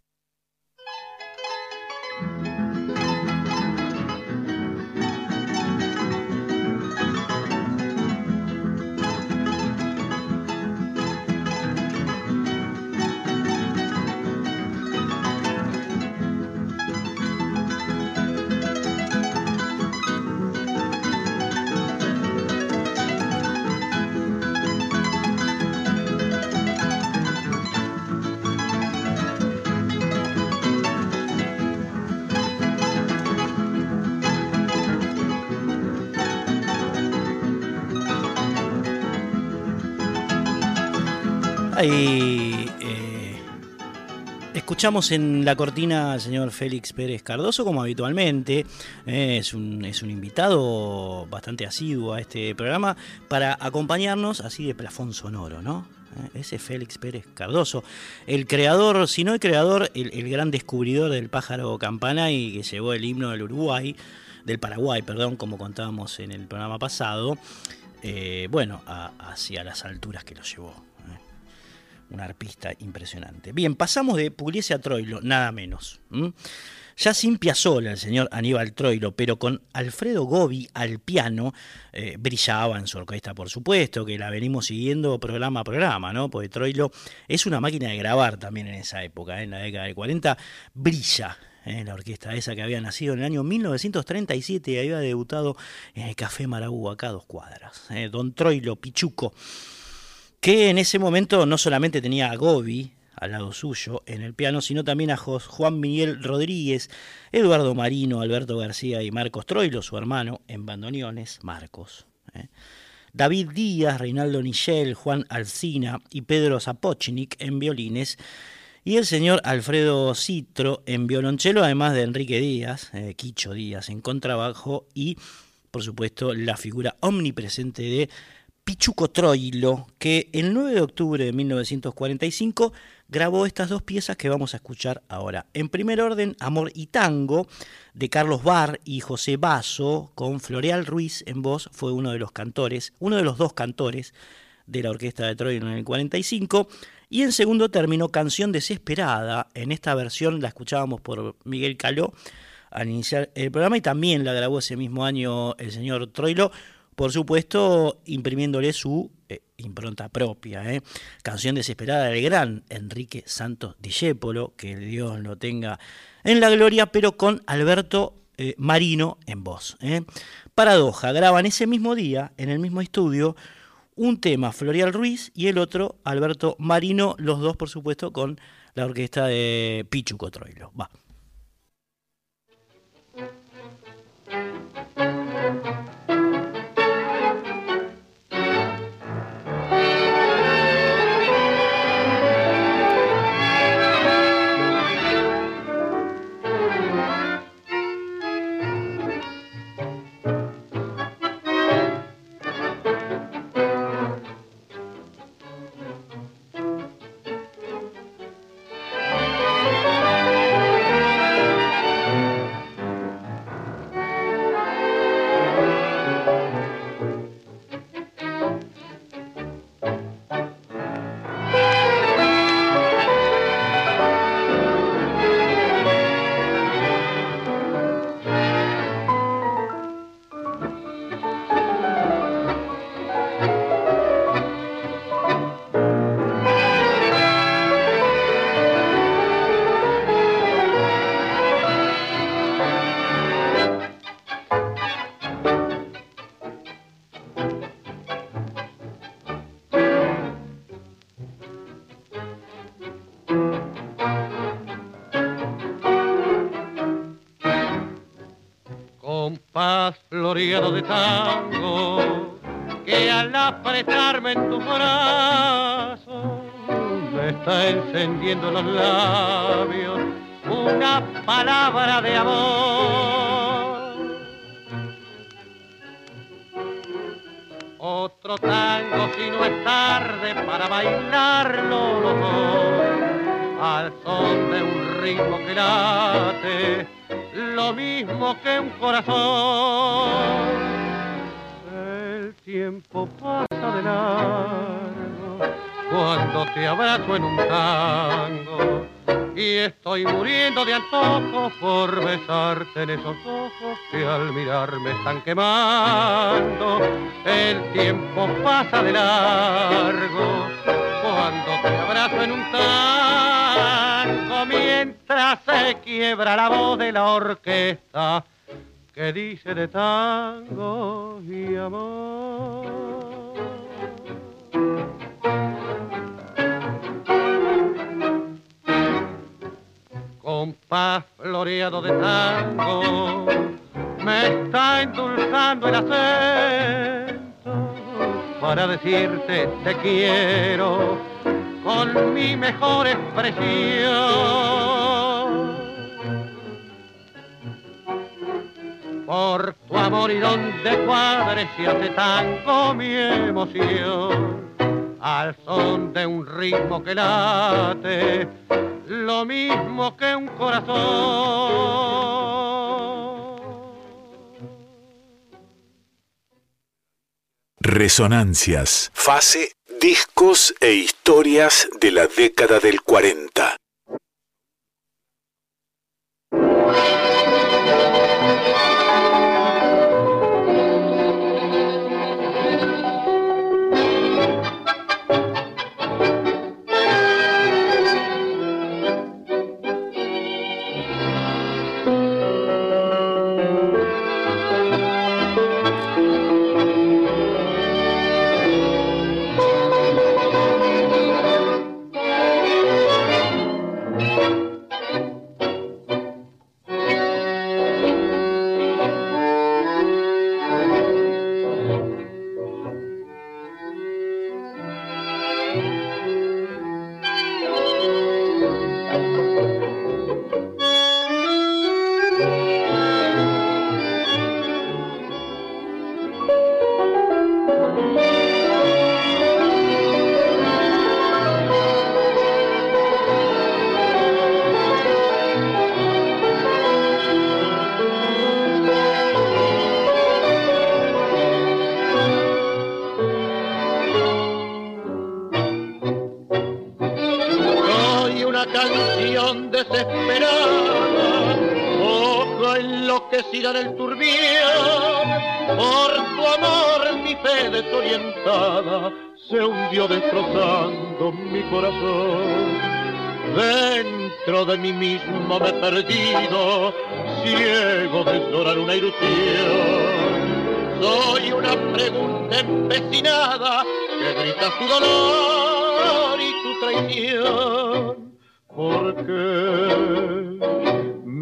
Escuchamos en la cortina al señor Félix Pérez Cardoso, como habitualmente. Eh, es, un, es un invitado bastante asiduo a este programa para acompañarnos así de plafón sonoro, ¿no? Eh, ese Félix Pérez Cardoso, el creador, si no el creador, el, gran descubridor del pájaro campana y que llevó el himno del Uruguay, del Paraguay, perdón, como contábamos en el programa pasado, bueno, hacia las alturas que lo llevó un arpista impresionante. Bien, pasamos de Pugliese a Troilo, nada menos. Ya sin Piazzolla, el señor Aníbal Troilo, pero con Alfredo Gobi al piano, eh, brillaba en su orquesta, por supuesto, que la venimos siguiendo programa a programa, ¿no? Porque Troilo es una máquina de grabar también en esa época, ¿eh? en la década del 40, brilla ¿eh? la orquesta esa que había nacido en el año 1937 y había debutado en el Café Marabú, acá dos cuadras. Don Troilo Pichuco que en ese momento no solamente tenía a Gobi al lado suyo en el piano, sino también a Juan Miguel Rodríguez, Eduardo Marino, Alberto García y Marcos Troilo, su hermano, en bandoneones, Marcos. ¿eh? David Díaz, Reinaldo Nichel, Juan Alcina y Pedro Zapochnik en violines, y el señor Alfredo Citro en violonchelo, además de Enrique Díaz, eh, Quicho Díaz en contrabajo y, por supuesto, la figura omnipresente de Pichuco Troilo, que el 9 de octubre de 1945 grabó estas dos piezas que vamos a escuchar ahora. En primer orden, Amor y Tango, de Carlos Barr y José Basso, con Floreal Ruiz en voz, fue uno de los cantores, uno de los dos cantores de la orquesta de Troilo en el 45. Y en segundo término, Canción Desesperada, en esta versión la escuchábamos por Miguel Caló al iniciar el programa y también la grabó ese mismo año el señor Troilo por supuesto imprimiéndole su eh, impronta propia. ¿eh? Canción desesperada del gran Enrique Santos Discépolo, que Dios lo tenga en la gloria, pero con Alberto eh, Marino en voz. Paradoja, graban ese mismo día, en el mismo estudio, un tema Florial Ruiz y el otro Alberto Marino, los dos por supuesto con la orquesta de Pichu Cotroilo. Va. Encendiendo los labios de antojo por besarte en esos ojos que al mirarme están quemando. El tiempo pasa de largo cuando te abrazo en un tango mientras se quiebra la voz de la orquesta que dice de tango y amor. Compás floreado de tango me está endulzando el acento para decirte te quiero con mi mejor expresión. Por tu amor y donde cuadre se hace tango mi emoción, al son de un ritmo que late, lo mismo que un corazón. Resonancias. Fase, discos e historias de la década del 40. Enloquecida en el turbión. Por tu amor mi fe desorientada se hundió destrozando mi corazón. Dentro de mí mismo me he perdido, ciego de explorar una ilusión. Soy una pregunta empecinada que grita su dolor y tu traición. ¿Por qué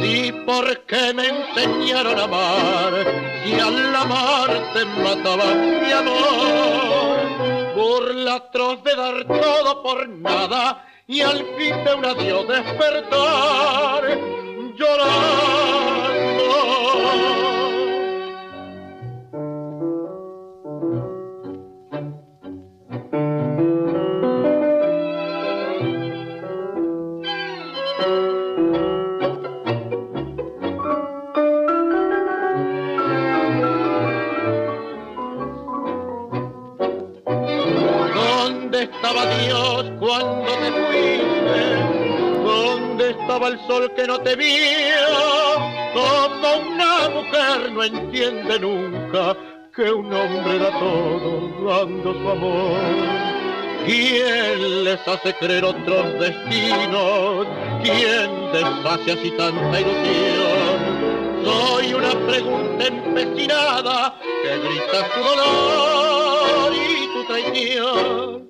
Si por qué me enseñaron a amar, si al amar te mataba mi amor, burla atroz de dar todo por nada y al fin de un adiós despertar. Llorando. Sol que no te vio? Como una mujer no entiende nunca que un hombre da todo dando su amor. ¿Quién les hace creer otros destinos? ¿Quién deshace así tanta ilusión? Soy una pregunta empecinada que grita su dolor y tu traición.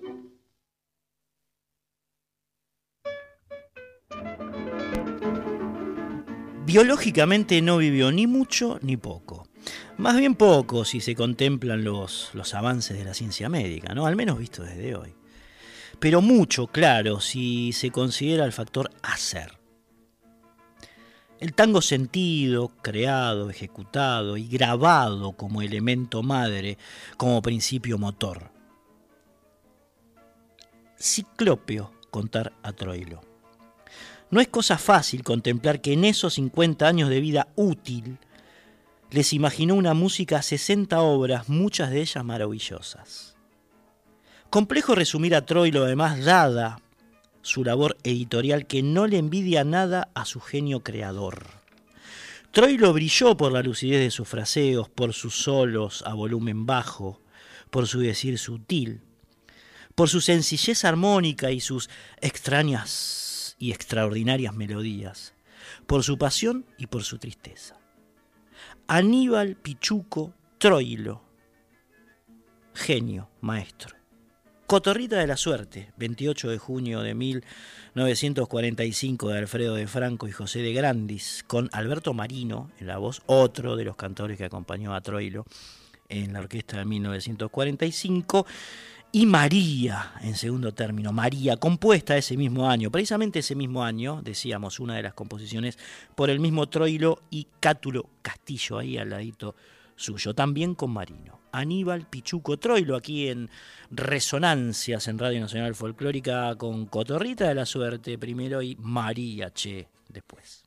Biológicamente no vivió ni mucho ni poco. Más bien poco si se contemplan los, los avances de la ciencia médica, ¿no? Al menos visto desde hoy. Pero mucho, claro, si se considera el factor hacer. El tango sentido, creado, ejecutado y grabado como elemento madre, como principio motor. Ciclopio contar a Troilo. No es cosa fácil contemplar que en esos 50 años de vida útil les imaginó una música 60 obras, muchas de ellas maravillosas. Complejo resumir a Troilo, además, dada su labor editorial que no le envidia nada a su genio creador. Troilo brilló por la lucidez de sus fraseos, por sus solos a volumen bajo, por su decir sutil, por su sencillez armónica y sus extrañas y extraordinarias melodías, por su pasión y por su tristeza. Aníbal Pichuco Troilo, genio, maestro. Cotorrita de la Suerte, 28 de junio de 1945 de Alfredo de Franco y José de Grandis, con Alberto Marino en la voz, otro de los cantores que acompañó a Troilo en la orquesta de 1945 y María, en segundo término, María, compuesta ese mismo año, precisamente ese mismo año, decíamos, una de las composiciones por el mismo Troilo y Cátulo Castillo, ahí al ladito suyo, también con Marino. Aníbal Pichuco Troilo, aquí en Resonancias en Radio Nacional Folclórica, con Cotorrita de la Suerte primero y María Che después.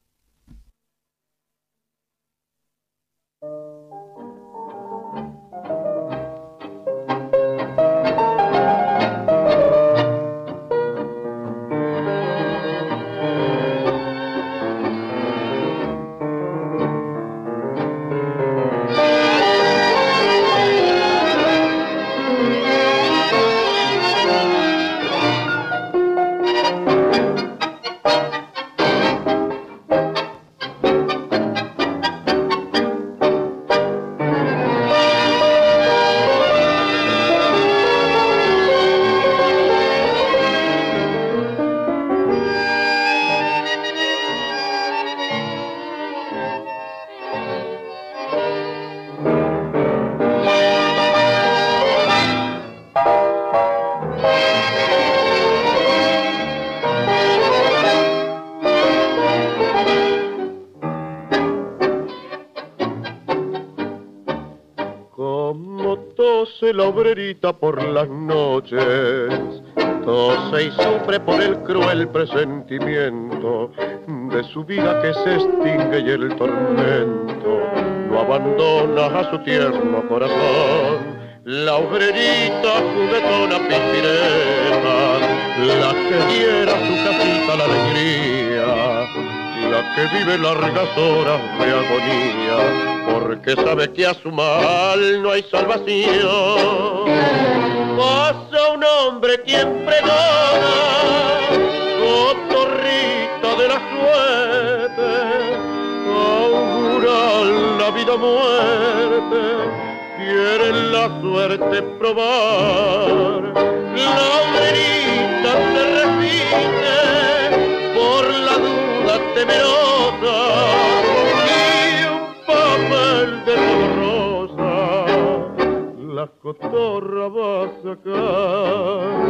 Tose y sufre por el cruel presentimiento de su vida que se extingue y el tormento no abandona a su tierno corazón. La obrerita juguetona pispireta, la que diera su casita la alegría, la que vive largas horas de agonía, porque sabe que a su mal no hay salvación. Un hombre quien pregona, cotorrita de la suerte, augura la vida muerte, quiere la suerte probar. La obrerita se repite por la duda temerosa la cotorra va a sacar.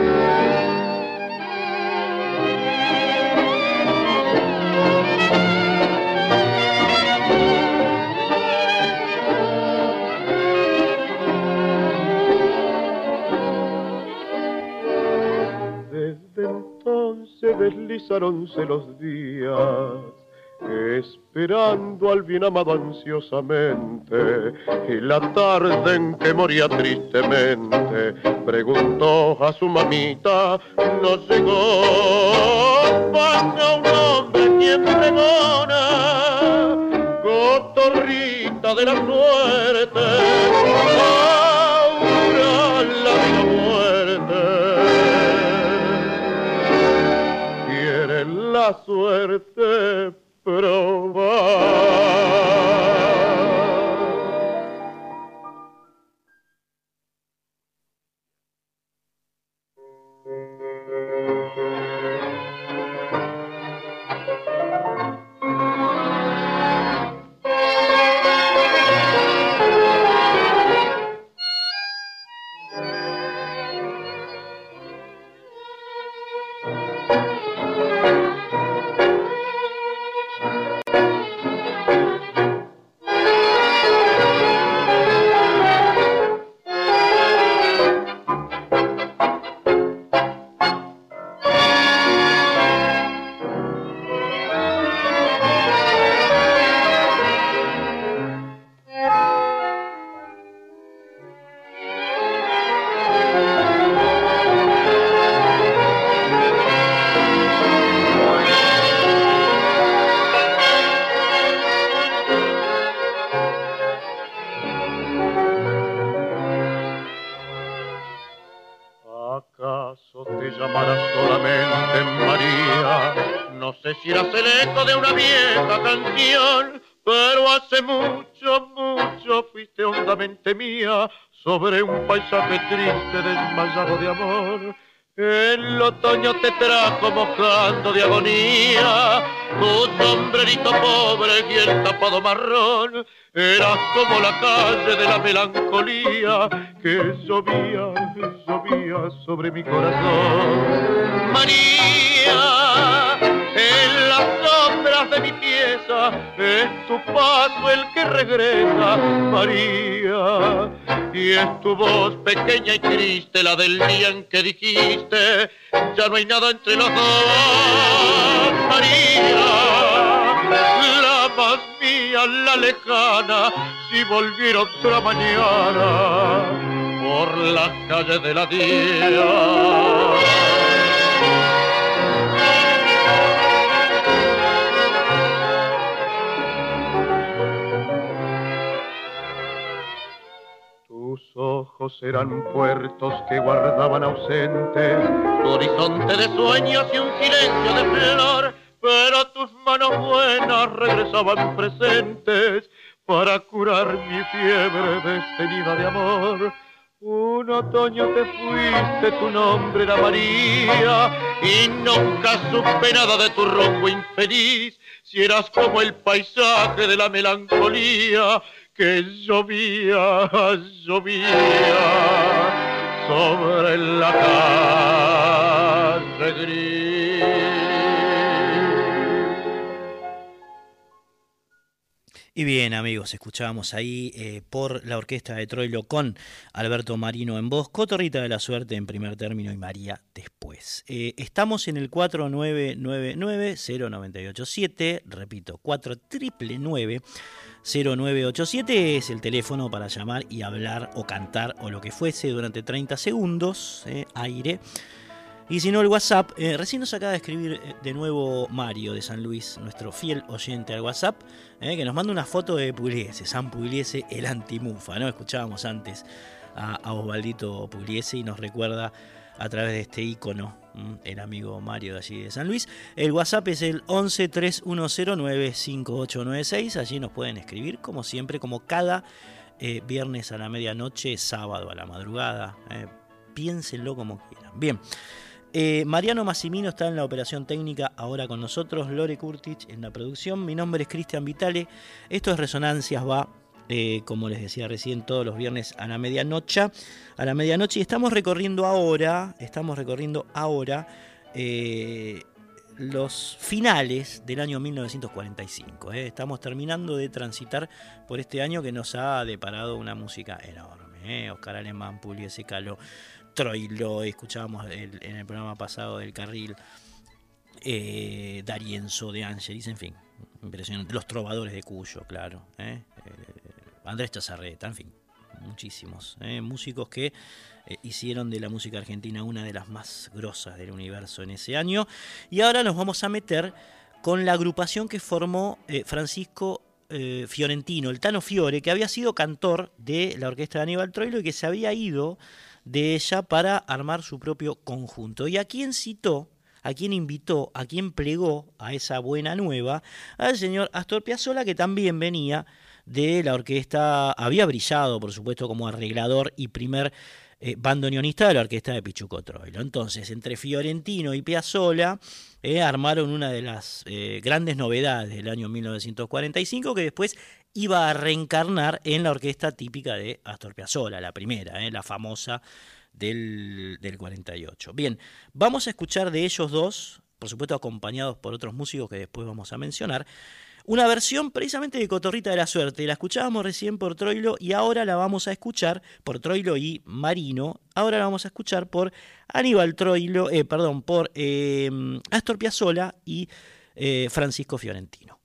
Desde entonces deslizaronse los días, esperando al bien amado ansiosamente, y la tarde en que moría tristemente, preguntó a su mamita, no llegó, pasa un hombre quien pregona, cotorrita de la suerte, augura la vida muerte quiere la suerte probar. Paisaje triste desmayado de amor. El otoño te trajo mojando de agonía, tu sombrerito pobre y el tapado marrón, eras como la calle de la melancolía que llovía, llovía sobre mi corazón. María, es tu paso el que regresa, María, y es tu voz pequeña y triste la del día en que dijiste, ya no hay nada entre los dos, María, la más mía, la lejana, si volviera otra mañana por las calles de la día. Tus ojos eran puertos que guardaban ausentes tu horizonte de sueños y un silencio de flor, pero tus manos buenas regresaban presentes para curar mi fiebre desteñida de amor. Un otoño te fuiste, tu nombre era María, y nunca supe nada de tu rumbo infeliz, si eras como el paisaje de la melancolía que llovía, llovía sobre la calle gris. Y bien, amigos, escuchábamos ahí eh, por la orquesta de Troilo con Alberto Marino en voz, Cotorrita de la Suerte en primer término y María después. Eh, estamos en el 4999-0987, repito, 4999 0987 es el teléfono para llamar y hablar o cantar o lo que fuese durante 30 segundos, eh, aire. Y si no, el WhatsApp. Eh, recién nos acaba de escribir eh, de nuevo Mario de San Luis, nuestro fiel oyente al WhatsApp, que nos manda una foto de Pugliese, San Pugliese, el antimufa. ¿no? Escuchábamos antes a, Osvaldito Pugliese y nos recuerda a través de este icono, el amigo Mario de allí de San Luis. El WhatsApp es el 11 3109 5896. Allí nos pueden escribir, como siempre, como cada viernes a la medianoche, sábado a la madrugada. piénsenlo como quieran. Bien. Eh, Mariano Massimino está en la operación técnica ahora con nosotros, Lore Kurtich en la producción. Mi nombre es Cristian Vitale. Esto es Resonancias, va, eh, como les decía recién, todos los viernes a la medianoche. A la medianoche y estamos recorriendo ahora, estamos recorriendo ahora eh, los finales del año 1945. Estamos terminando de transitar por este año que nos ha deparado una música enorme. Oscar Alemán, Pugliese Calo. Troilo, escuchábamos en el programa pasado del carril, eh, Darienzo de Ángeles, en fin, impresionante. Los trovadores de Cuyo, claro, ¿eh? Eh, Andrés Chazarreta, en fin, muchísimos músicos que hicieron de la música argentina una de las más grosas del universo en ese año. Y ahora nos vamos a meter con la agrupación que formó Francisco Fiorentino, el Tano Fiore, que había sido cantor de la orquesta de Aníbal Troilo y que se había ido de ella para armar su propio conjunto. ¿Y a quién citó? ¿A quién invitó? ¿A quién plegó a esa buena nueva? Al señor Astor Piazzolla, que también venía de la orquesta, había brillado, por supuesto, como arreglador y primer eh, bandoneonista de la orquesta de Pichuco Troilo. Entonces, entre Fiorentino y Piazzolla eh, armaron una de las eh, grandes novedades del año 1945 que después iba a reencarnar en la orquesta típica de Astor Piazzolla, la primera, la famosa del, del 48. Bien, vamos a escuchar de ellos dos, por supuesto acompañados por otros músicos que después vamos a mencionar, una versión precisamente de Cotorrita de la Suerte. La escuchábamos recién por Troilo y ahora la vamos a escuchar por Troilo y Marino. Ahora la vamos a escuchar por Aníbal Troilo, eh, perdón, por eh, Astor Piazzolla y eh, Francisco Fiorentino.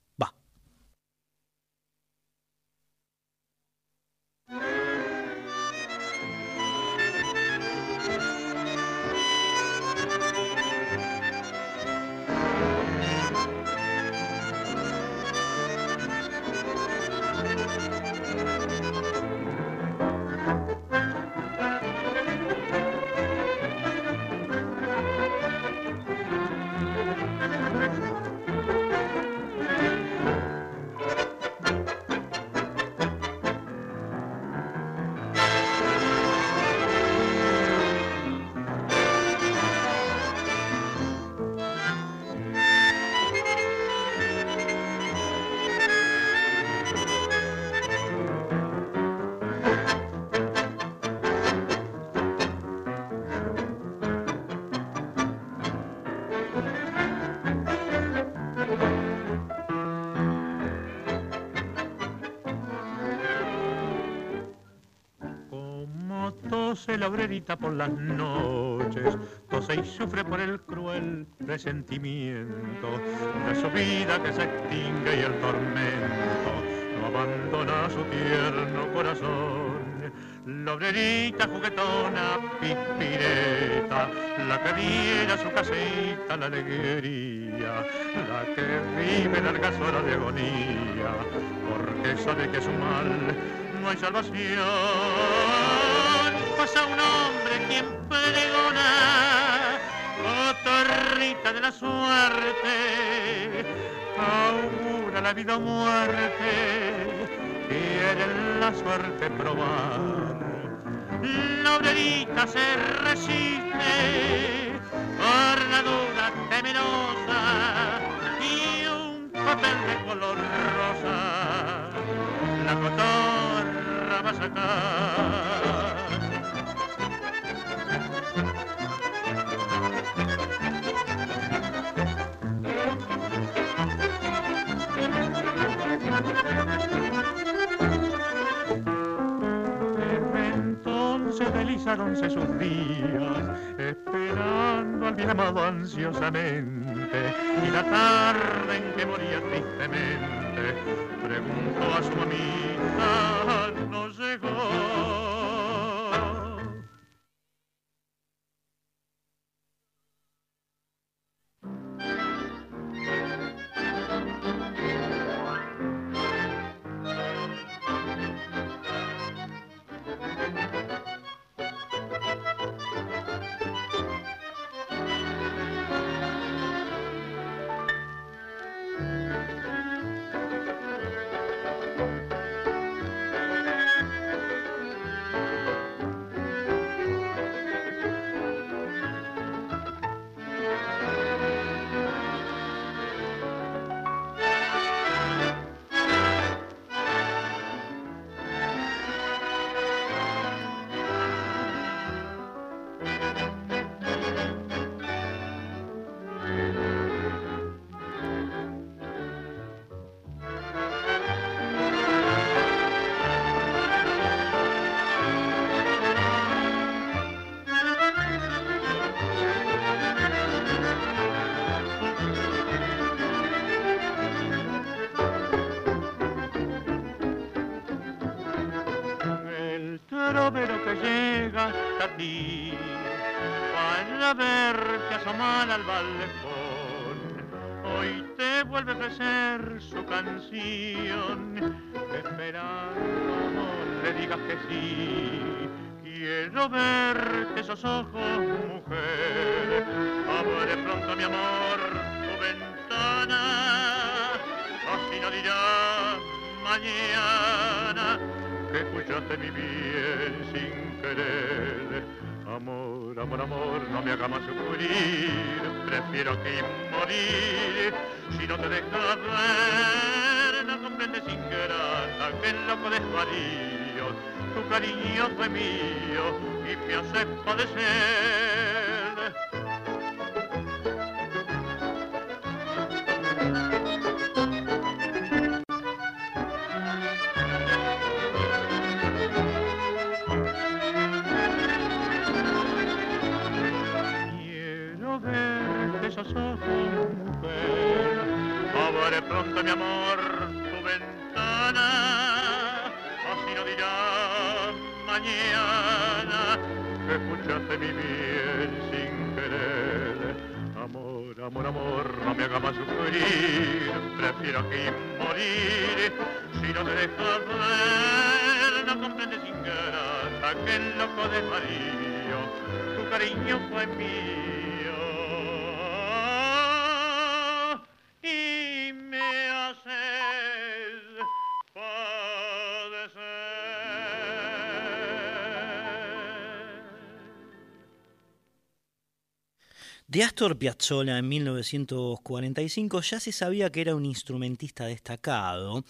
La obrerita por las noches, tose y sufre por el cruel presentimiento de su vida que se extingue y el tormento no abandona su tierno corazón. La obrerita juguetona, pispireta, la que diera su casita la alegría, la que vive largas horas de agonía, porque sabe que su mal no hay salvación a un hombre quien pregona, torrita de la suerte, augura la vida o muerte, quiere la suerte probar. La obrerita se resiste por la duda temerosa y un papel de color rosa la cotorra va a sacar. Entonces sus días, esperando al bien amado ansiosamente, y la tarde en que moría tristemente, preguntó a su mamita, para verte asomar al balcón. Hoy te vuelve a ofrecer su canción, esperando le digas que sí. Quiero verte esos ojos, mujer, abre pronto mi amor tu ventana, así no dirás mañana que escuchaste mi bien sin querer Amor, amor, amor, no me haga más sufrir, prefiero que morir. Si no te dejas ver, no comprendes ingrata que loco desvarío, tu cariño fue mío y me hace padecer. Amor, amor, no me hagas más sufrir, prefiero aquí morir. Si no te dejas ver, no comprendes ingrata que el loco de María, tu cariño fue mío De Astor Piazzolla en 1945 ya se sabía que era un instrumentista destacado,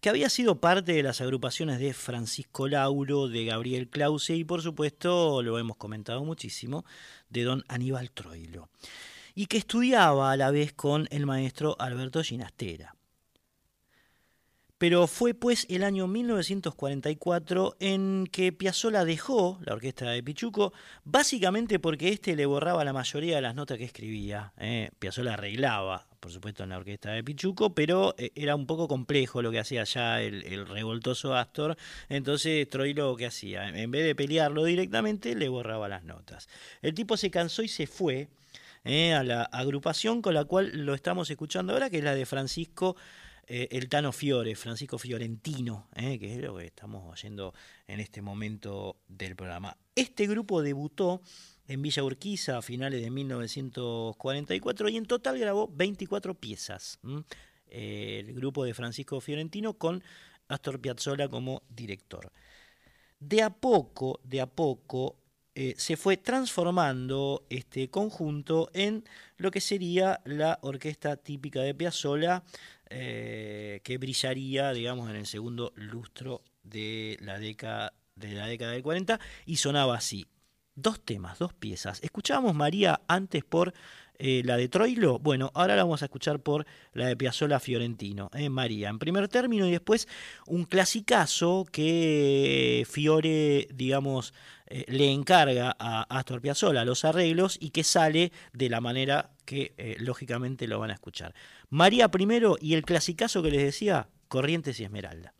que había sido parte de las agrupaciones de Francisco Lauro, de Gabriel Clause y por supuesto, lo hemos comentado muchísimo, de don Aníbal Troilo, y que estudiaba a la vez con el maestro Alberto Ginastera. Pero fue pues el año 1944 en que Piazzolla dejó la orquesta de Pichuco, básicamente porque éste le borraba la mayoría de las notas que escribía. ¿eh? Piazzolla arreglaba, por supuesto, en la orquesta de Pichuco, pero eh, era un poco complejo lo que hacía ya el, revoltoso Astor. Entonces Troilo, ¿qué hacía? En vez de pelearlo directamente, le borraba las notas. El tipo se cansó y se fue ¿eh? a la agrupación con la cual lo estamos escuchando ahora, que es la de Francisco. Eh, el Tano Fiore, Francisco Fiorentino, eh, que es lo que estamos oyendo en este momento del programa. Este grupo debutó en Villa Urquiza a finales de 1944 y en total grabó 24 piezas. el grupo de Francisco Fiorentino con Astor Piazzolla como director. De a poco, de a poco, eh, se fue transformando este conjunto en lo que sería la orquesta típica de Piazzolla, eh, que brillaría, digamos, en el segundo lustro de la década del 40 y sonaba así. Dos temas, dos piezas. Escuchábamos María antes por eh, la de Troilo. Bueno, ahora la vamos a escuchar por la de Piazzolla Fiorentino, eh, María, en primer término y después un clasicazo que Fiore, digamos, eh, le encarga a Astor Piazzolla los arreglos y que sale de la manera que eh, lógicamente lo van a escuchar. María primero y el clasicazo que les decía, Corrientes y Esmeralda.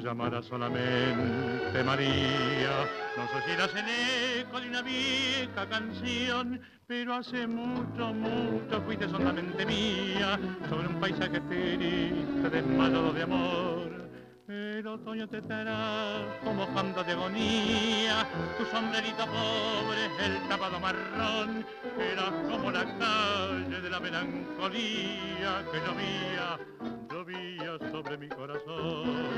Te llamará solamente María. No sé si eras el eco de una vieja canción, pero hace mucho, mucho fuiste solamente mía, sobre un paisaje triste, desmayado de amor. El otoño te dará como mojando de agonía, tu sombrerito pobre, el tapado marrón, era como la calle de la melancolía que llovía llovía sobre mi corazón.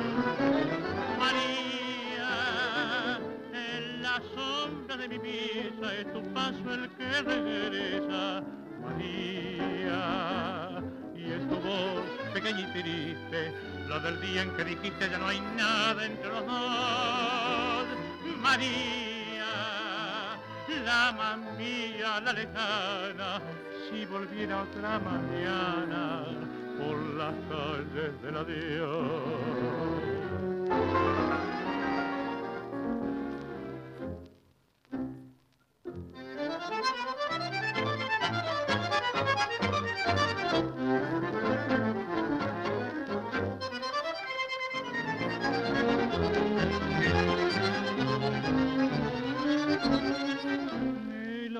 Paso el que regresa. María, y es tu voz pequeña y triste, la del día en que dijiste ya no hay nada entre los dos. María, la mamía, la lejana, si volviera otra mañana por las calles del adiós.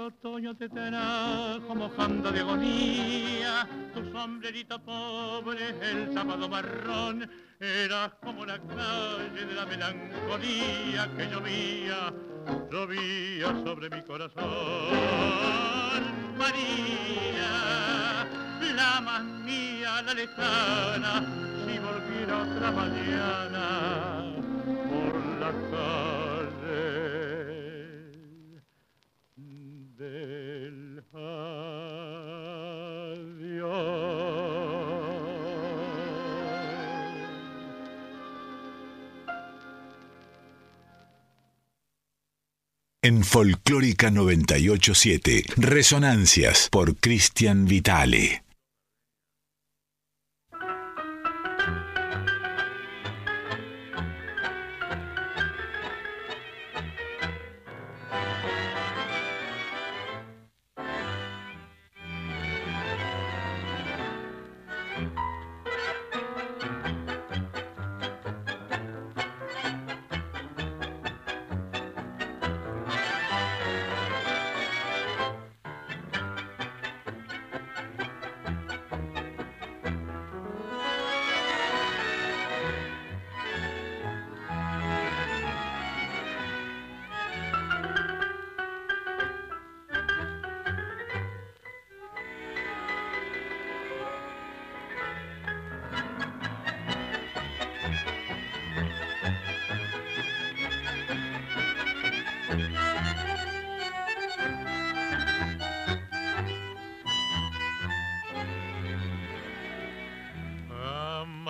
Otoño te trajo mojando de agonía, tu sombrerito pobre, el sábado marrón, eras como la calle de la melancolía que llovía, llovía sobre mi corazón. María, la más mía, la lejana, si volviera otra mañana por la calle En Folclórica 987, Resonancias por Cristian Vitale.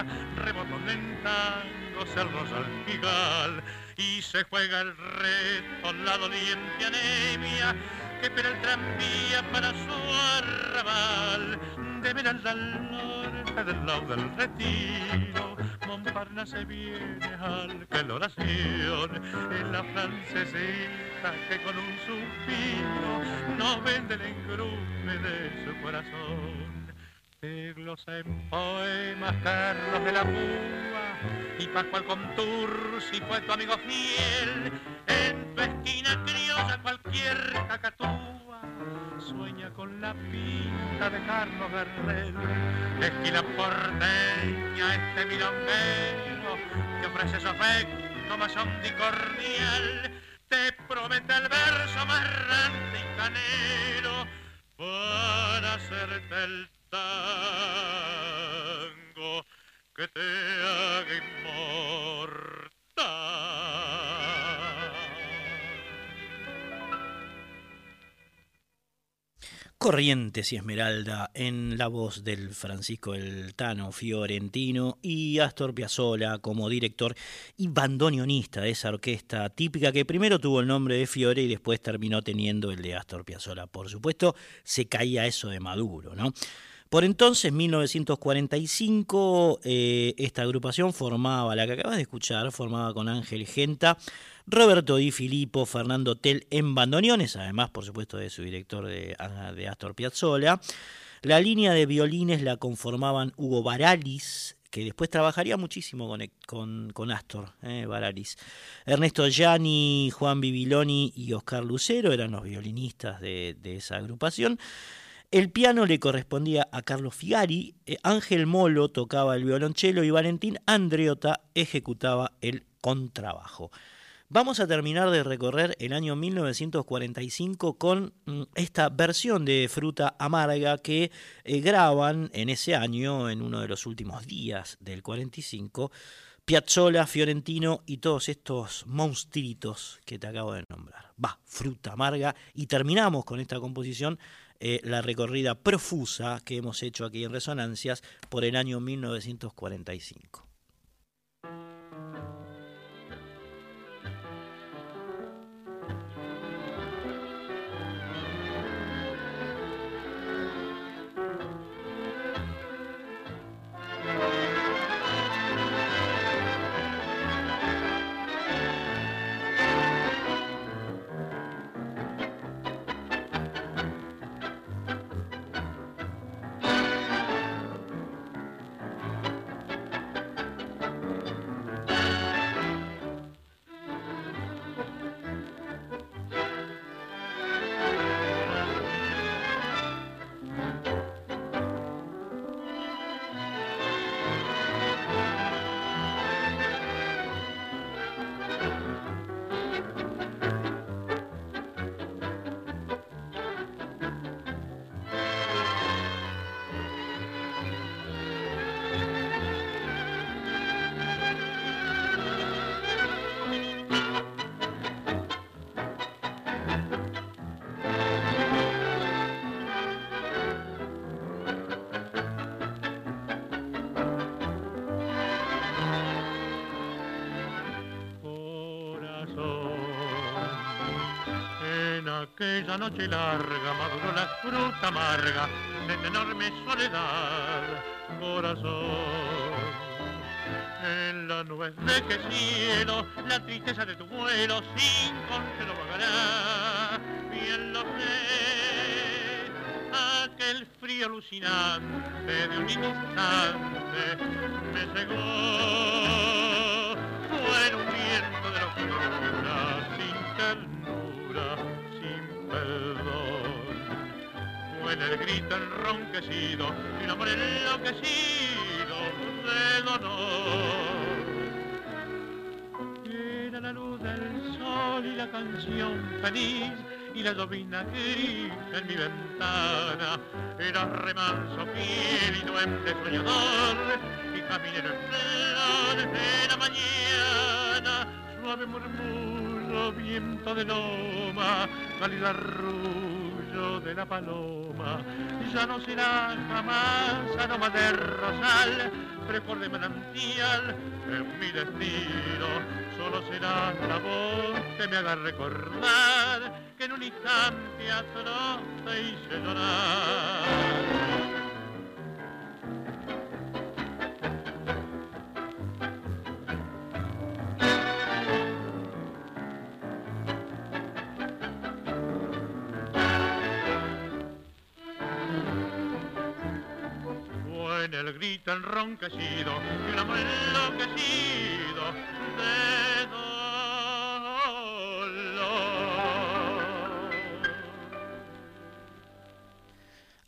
Academia, rebotón en tango, cerros al gigal, y se juega el reto, la doliente anemia, que espera el tranvía para su arrabal, de Veralda al norte del lado del retiro, Montparnasse viene al que la oración, en la francesita que con un suspiro no vende el engrupe de su corazón. Siglos en poemas Carlos de la Púa y Pascual Contursi fue tu amigo fiel. En tu esquina criosa cualquier cacatúa sueña con la pinta de Carlos Gardel. Esquina porteña este milonguero te ofrece su afecto hondo y cordial. Te promete el verso más rante y canero para hacerte el tango que te haga inmortal. Corrientes y Esmeralda en la voz del Francisco El Tano Fiorentino y Astor Piazzolla como director y bandoneonista de esa orquesta típica que primero tuvo el nombre de Fiore y después terminó teniendo el de Astor Piazzolla. Por supuesto, se caía eso de Maduro, ¿no? Por entonces, 1945, eh, esta agrupación formaba, la que acabas de escuchar, formaba con Ángel Genta, Roberto Di Filippo, Fernando Tell en bandoneones, además, por supuesto, de su director de, de Astor Piazzolla. La línea de violines la conformaban Hugo Baralis, que después trabajaría muchísimo con, con Astor, eh. Ernesto Gianni, Juan Bibiloni y Oscar Lucero eran los violinistas de esa agrupación. El piano le correspondía a Carlos Figari, eh, Ángel Molo tocaba el violonchelo y Valentín Andreota ejecutaba el contrabajo. Vamos a terminar de recorrer el año 1945 con mm, esta versión de Fruta Amarga que eh, graban en ese año, en uno de los últimos días del 45, Piazzolla, Fiorentino y todos estos monstruitos que te acabo de nombrar. Va, Fruta Amarga. Y terminamos con esta composición eh, la recorrida profusa que hemos hecho aquí en Resonancias por el año 1945. Noche larga maduró la fruta amarga de tu enorme soledad, corazón. En la nube de que cielo, la tristeza de tu vuelo sin consuelo vagará, bien lo sé, aquel frío alucinante de un instante me cegó, el grito enronquecido y amor enloquecido de dolor. Era la luz del sol y la canción feliz y la llovina gris en mi ventana. Era remanso fiel y duende soñador y caminero en de la mañana. Suave murmullo, viento de loma, cálida de la paloma ya no será jamás aroma de rosal, frescor de manantial en mi destino. Solo será la voz que me haga recordar que en un instante atroz te hice llorar. Grito enronquecido y un amor enloquecido de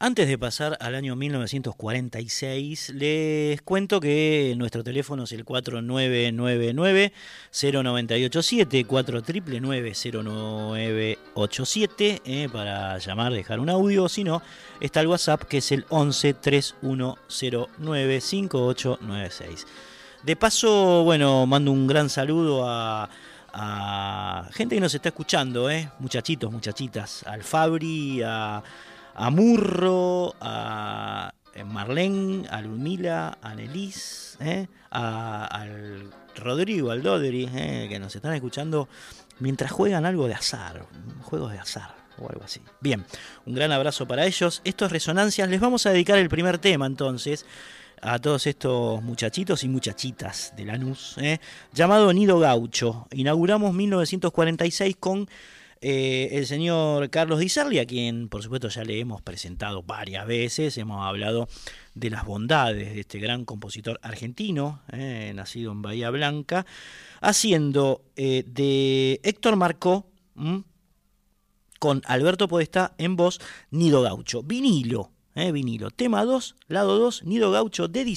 Antes de pasar al año 1946, les cuento que nuestro teléfono es el 4999-0987, 4999-0987, eh, para llamar, dejar un audio. Si no, está el WhatsApp que es el 11 3109 5896. De paso, bueno, mando un gran saludo a, gente que nos está escuchando, eh, muchachitos, muchachitas, al Fabri, a a Murro, a eh, Marlene, a Lumila, a Nelis, eh, a, al Rodrigo, al Dodri, eh, que nos están escuchando mientras juegan algo de azar, juegos de azar o algo así. Bien, un gran abrazo para ellos. Estos resonancias, les vamos a dedicar el primer tema entonces a todos estos muchachitos y muchachitas de Lanús, llamado Nido Gaucho. Inauguramos 1946 con eh, el señor Carlos Di a quien por supuesto ya le hemos presentado varias veces, hemos hablado de las bondades de este gran compositor argentino, eh, nacido en Bahía Blanca, haciendo eh, de Héctor Marcó con Alberto Podestá en voz Nido Gaucho, vinilo, vinilo, tema 2, lado 2, Nido Gaucho de Di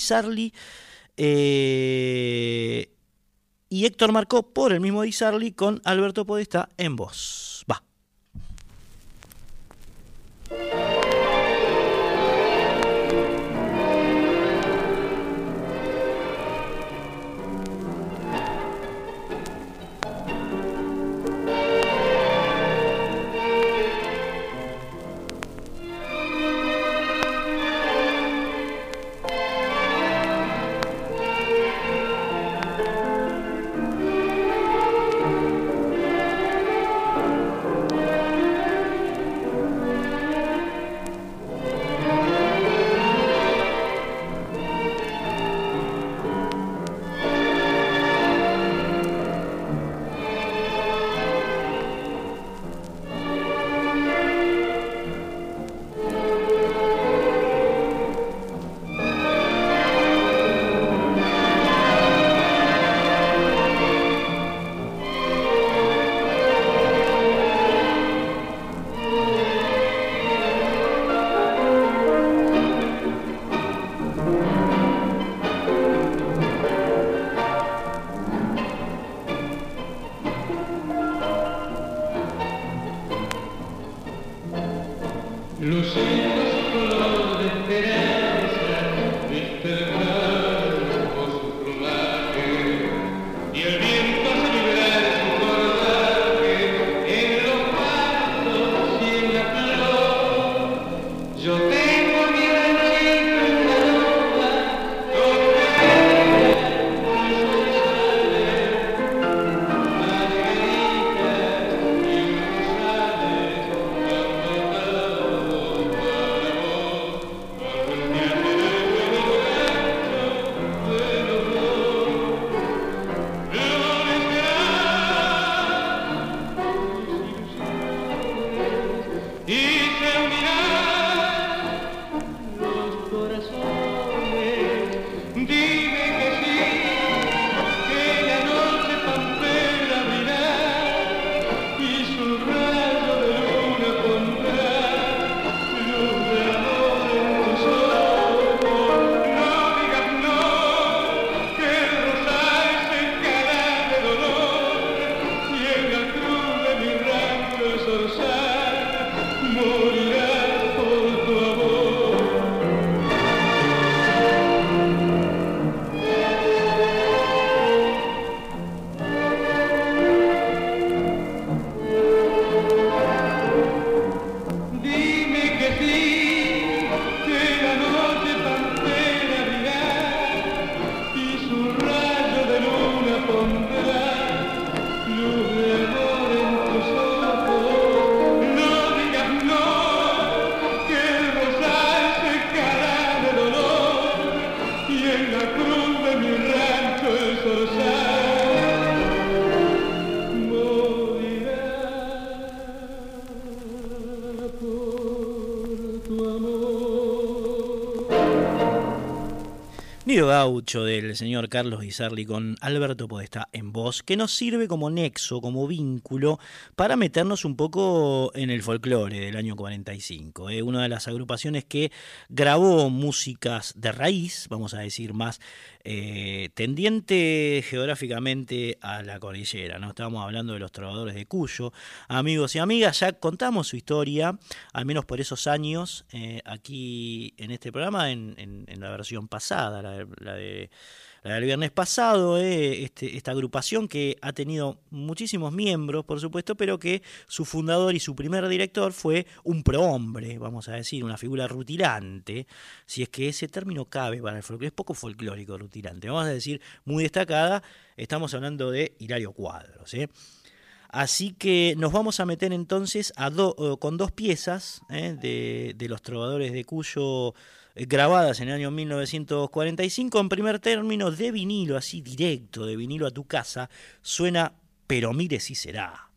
y Héctor Marcó por el mismo Di con Alberto Podestá en voz. Bye. Gaucho del señor Carlos Guisarli con Alberto Podestá en voz, que nos sirve como nexo, como vínculo, para meternos un poco en el folclore del año 45. ¿eh? Una de las agrupaciones que grabó músicas de raíz, vamos a decir más eh, tendiente geográficamente a la cordillera. ¿no? Estábamos hablando de los trovadores de Cuyo. Amigos y amigas, ya contamos su historia, al menos por esos años, eh, aquí en este programa, en, la versión pasada, la, de del viernes pasado, eh, este, esta agrupación que ha tenido muchísimos miembros, por supuesto, pero que su fundador y su primer director fue un prohombre, vamos a decir, una figura rutilante, si es que ese término cabe para el folclore, es poco folclórico rutilante, vamos a decir, muy destacada, estamos hablando de Hilario Cuadros. ¿eh? Así que nos vamos a meter entonces eh, con dos piezas de, de, los trovadores de Cuyo eh, grabadas en el año 1945 en primer término de vinilo, así directo, de vinilo a tu casa, suena Pero mire si será.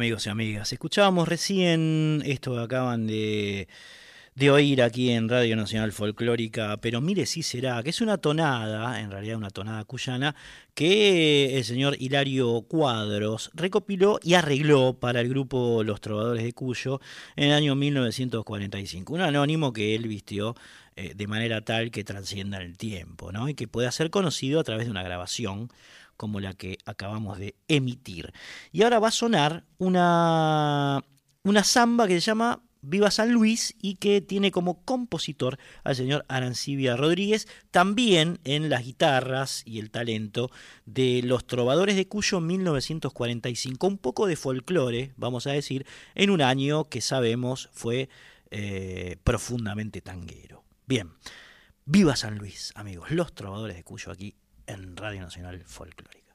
Amigos y amigas. Escuchábamos recién esto que acaban de, oír aquí en Radio Nacional Folclórica, pero mire si será, que es una tonada, en realidad una tonada cuyana, que el señor Hilario Cuadros recopiló y arregló para el grupo Los Trovadores de Cuyo en el año 1945. Un anónimo que él vistió eh, de manera tal que trascienda el tiempo, ¿no? Y que pueda ser conocido a través de una grabación como la que acabamos de emitir. Y ahora va a sonar una, una samba que se llama Viva San Luis y que tiene como compositor al señor Arancibia Rodríguez, también en las guitarras y el talento de los trovadores de Cuyo 1945, un poco de folclore, vamos a decir, en un año que sabemos fue eh, profundamente tanguero. Bien, viva San Luis, amigos, los trovadores de Cuyo aquí en Radio Nacional Folclórica.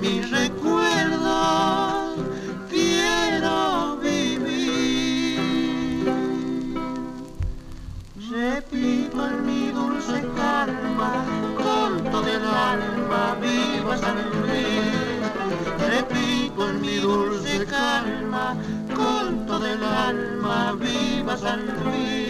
Cuando en mi recuerdo quiero vivir, repito en mi dulce calma, conto del alma viva San Luis. Repito en mi dulce calma, conto del alma viva San Luis.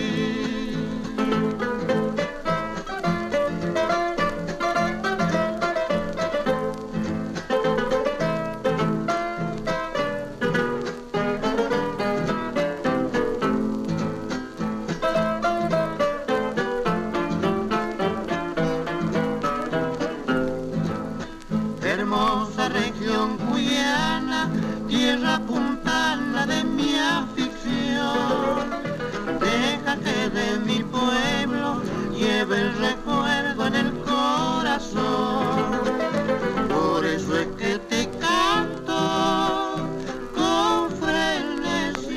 Por eso es que te canto con frenesí.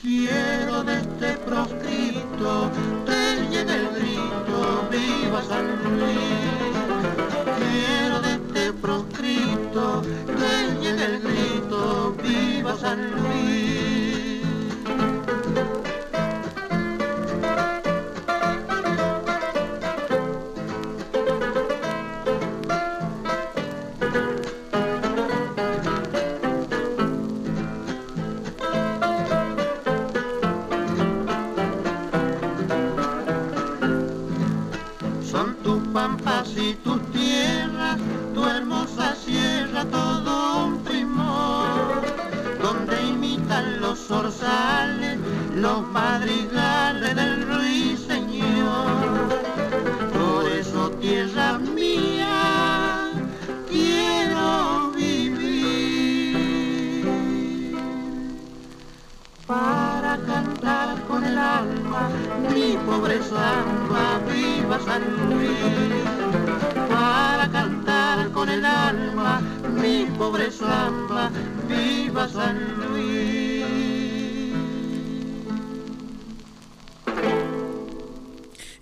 Quiero de este proscrito te llegue el grito, viva San Luis. Quiero de este proscrito te llegue el grito, viva San Luis.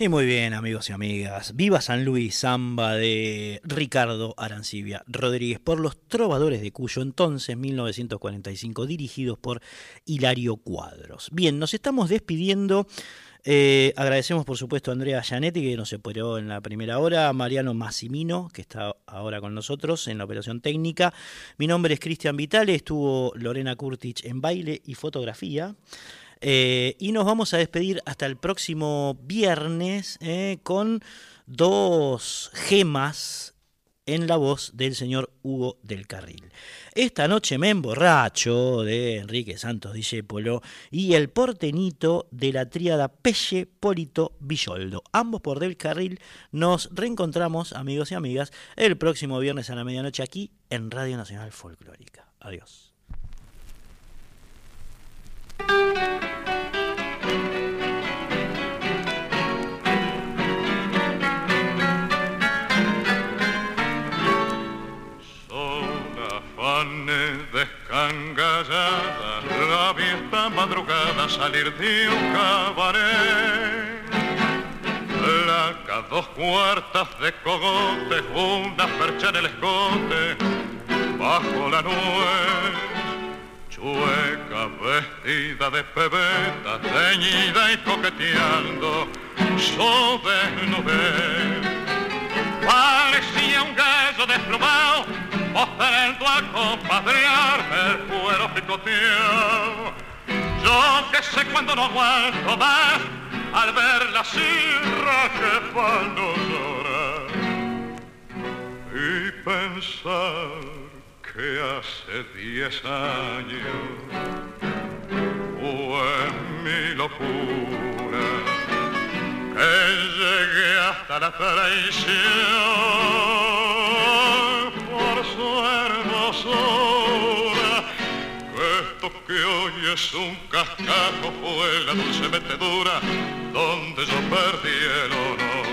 Y muy bien, amigos y amigas. Viva San Luis, samba de Ricardo Arancibia Rodríguez por los Trovadores de Cuyo, entonces 1945, dirigidos por Hilario Cuadros. Bien, nos estamos despidiendo. Eh, agradecemos por supuesto a Andrea Gianetti que nos operó en la primera hora, a Mariano Massimino que está ahora con nosotros en la operación técnica. Mi nombre es Cristian Vitale, estuvo Lorena Kurtich en baile y fotografía. Eh, y nos vamos a despedir hasta el próximo viernes eh, con dos gemas en la voz del señor Hugo del Carril. Esta noche me emborracho de Enrique Santos Discépolo y el portenito de la tríada Pelle Polito Villoldo. Ambos por del Carril nos reencontramos, amigos y amigas, el próximo viernes a la medianoche aquí en Radio Nacional Folclórica. Adiós. La vista madrugada salir de un cabaret. Placa, dos cuartas de cogote, una percha en el escote, bajo la nuez. Sueca vestida de pebeta, teñida y coqueteando, su desnudez. Parecía un gallo desplomado, ofrendo a compadrearme el cuero picoteado. Yo que sé cuando no aguanto más, al ver la sirra que cuando llorar y pensar que hace diez años fue mi locura que llegué hasta la traición hermosura. Esto que hoy es un cascajo fue la dulce metedura donde yo perdí el honor.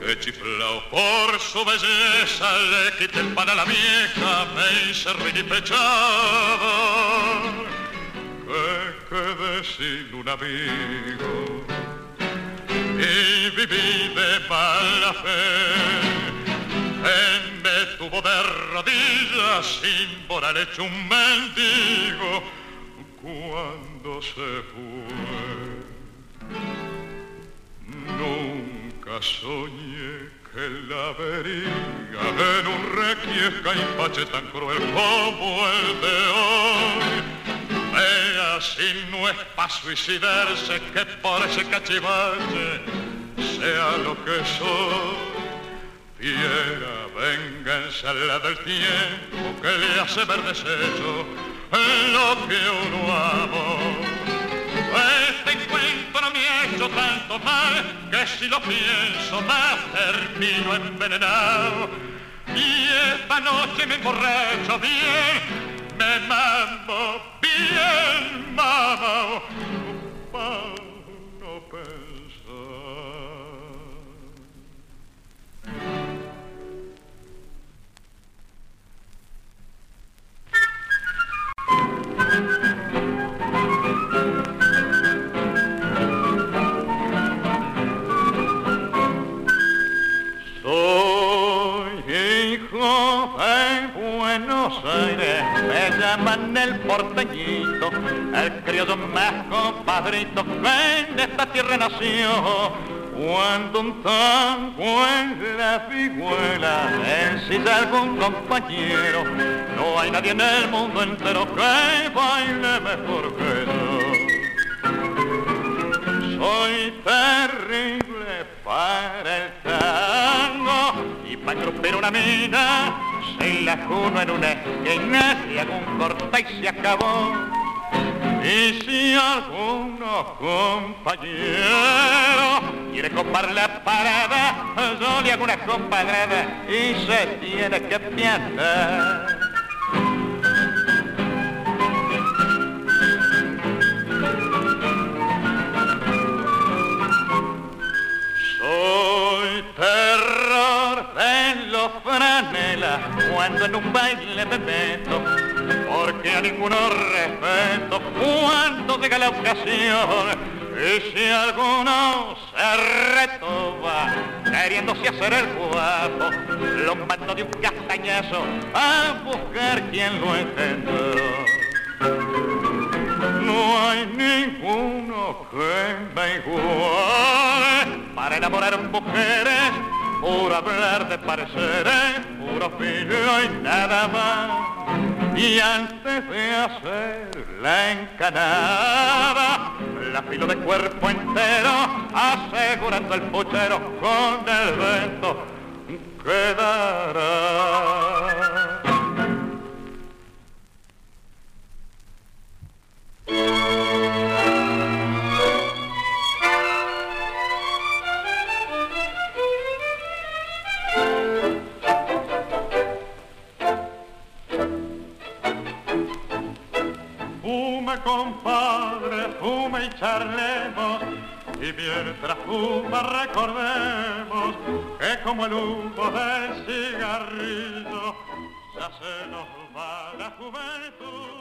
Que chiflao por su belleza le quité el pan a la vieja, me hice pechado que quedé sin un amigo y viví de mala fe. Él me tuvo de rodillas sin moral hecho un mendigo cuando se fue. Nunca soñé que la vería en un requiesca y pache tan cruel como el de hoy. Vea si no es para suicidarse que por ese cachivache sea lo que soy. Fiera venganza la del tiempo que le hace ver deshecho lo que uno amó. Este encuentro me ha hecho tanto mal que si lo pienso más termino envenenado. Y esta noche me emborracho bien, me mamo bien mamao, Buenos Aires, me llaman el porteñito, el criollo más compadrito que en esta tierra nació. Cuando un tango en la figuela ensilla algún compañero, no hay nadie en el mundo entero que baile mejor que yo. Soy terrible para el tango y para engrupir una mina se la juno en una esquina y hago un corte y se acabó. Y si alguno compañero quiere copar la parada, yo le hago una compadrada y se tiene que piantar. Terror de los franelas cuando en un baile me meto, porque a ninguno respeto cuando llega la ocasión. Y si alguno se retoba queriéndose hacer el guapo, lo mando de un castañazo a buscar quien lo entendió. No hay ninguno que me iguale para enamorar mujeres, por hablar de pareceres, puro filo y nada más. Y antes de hacer la encanada, la filo de cuerpo entero, asegurando el puchero con el vento quedará. Compadre, fume y charlemos. Y mientras fuma recordemos que como el humo del cigarrillo ya se nos va la juventud.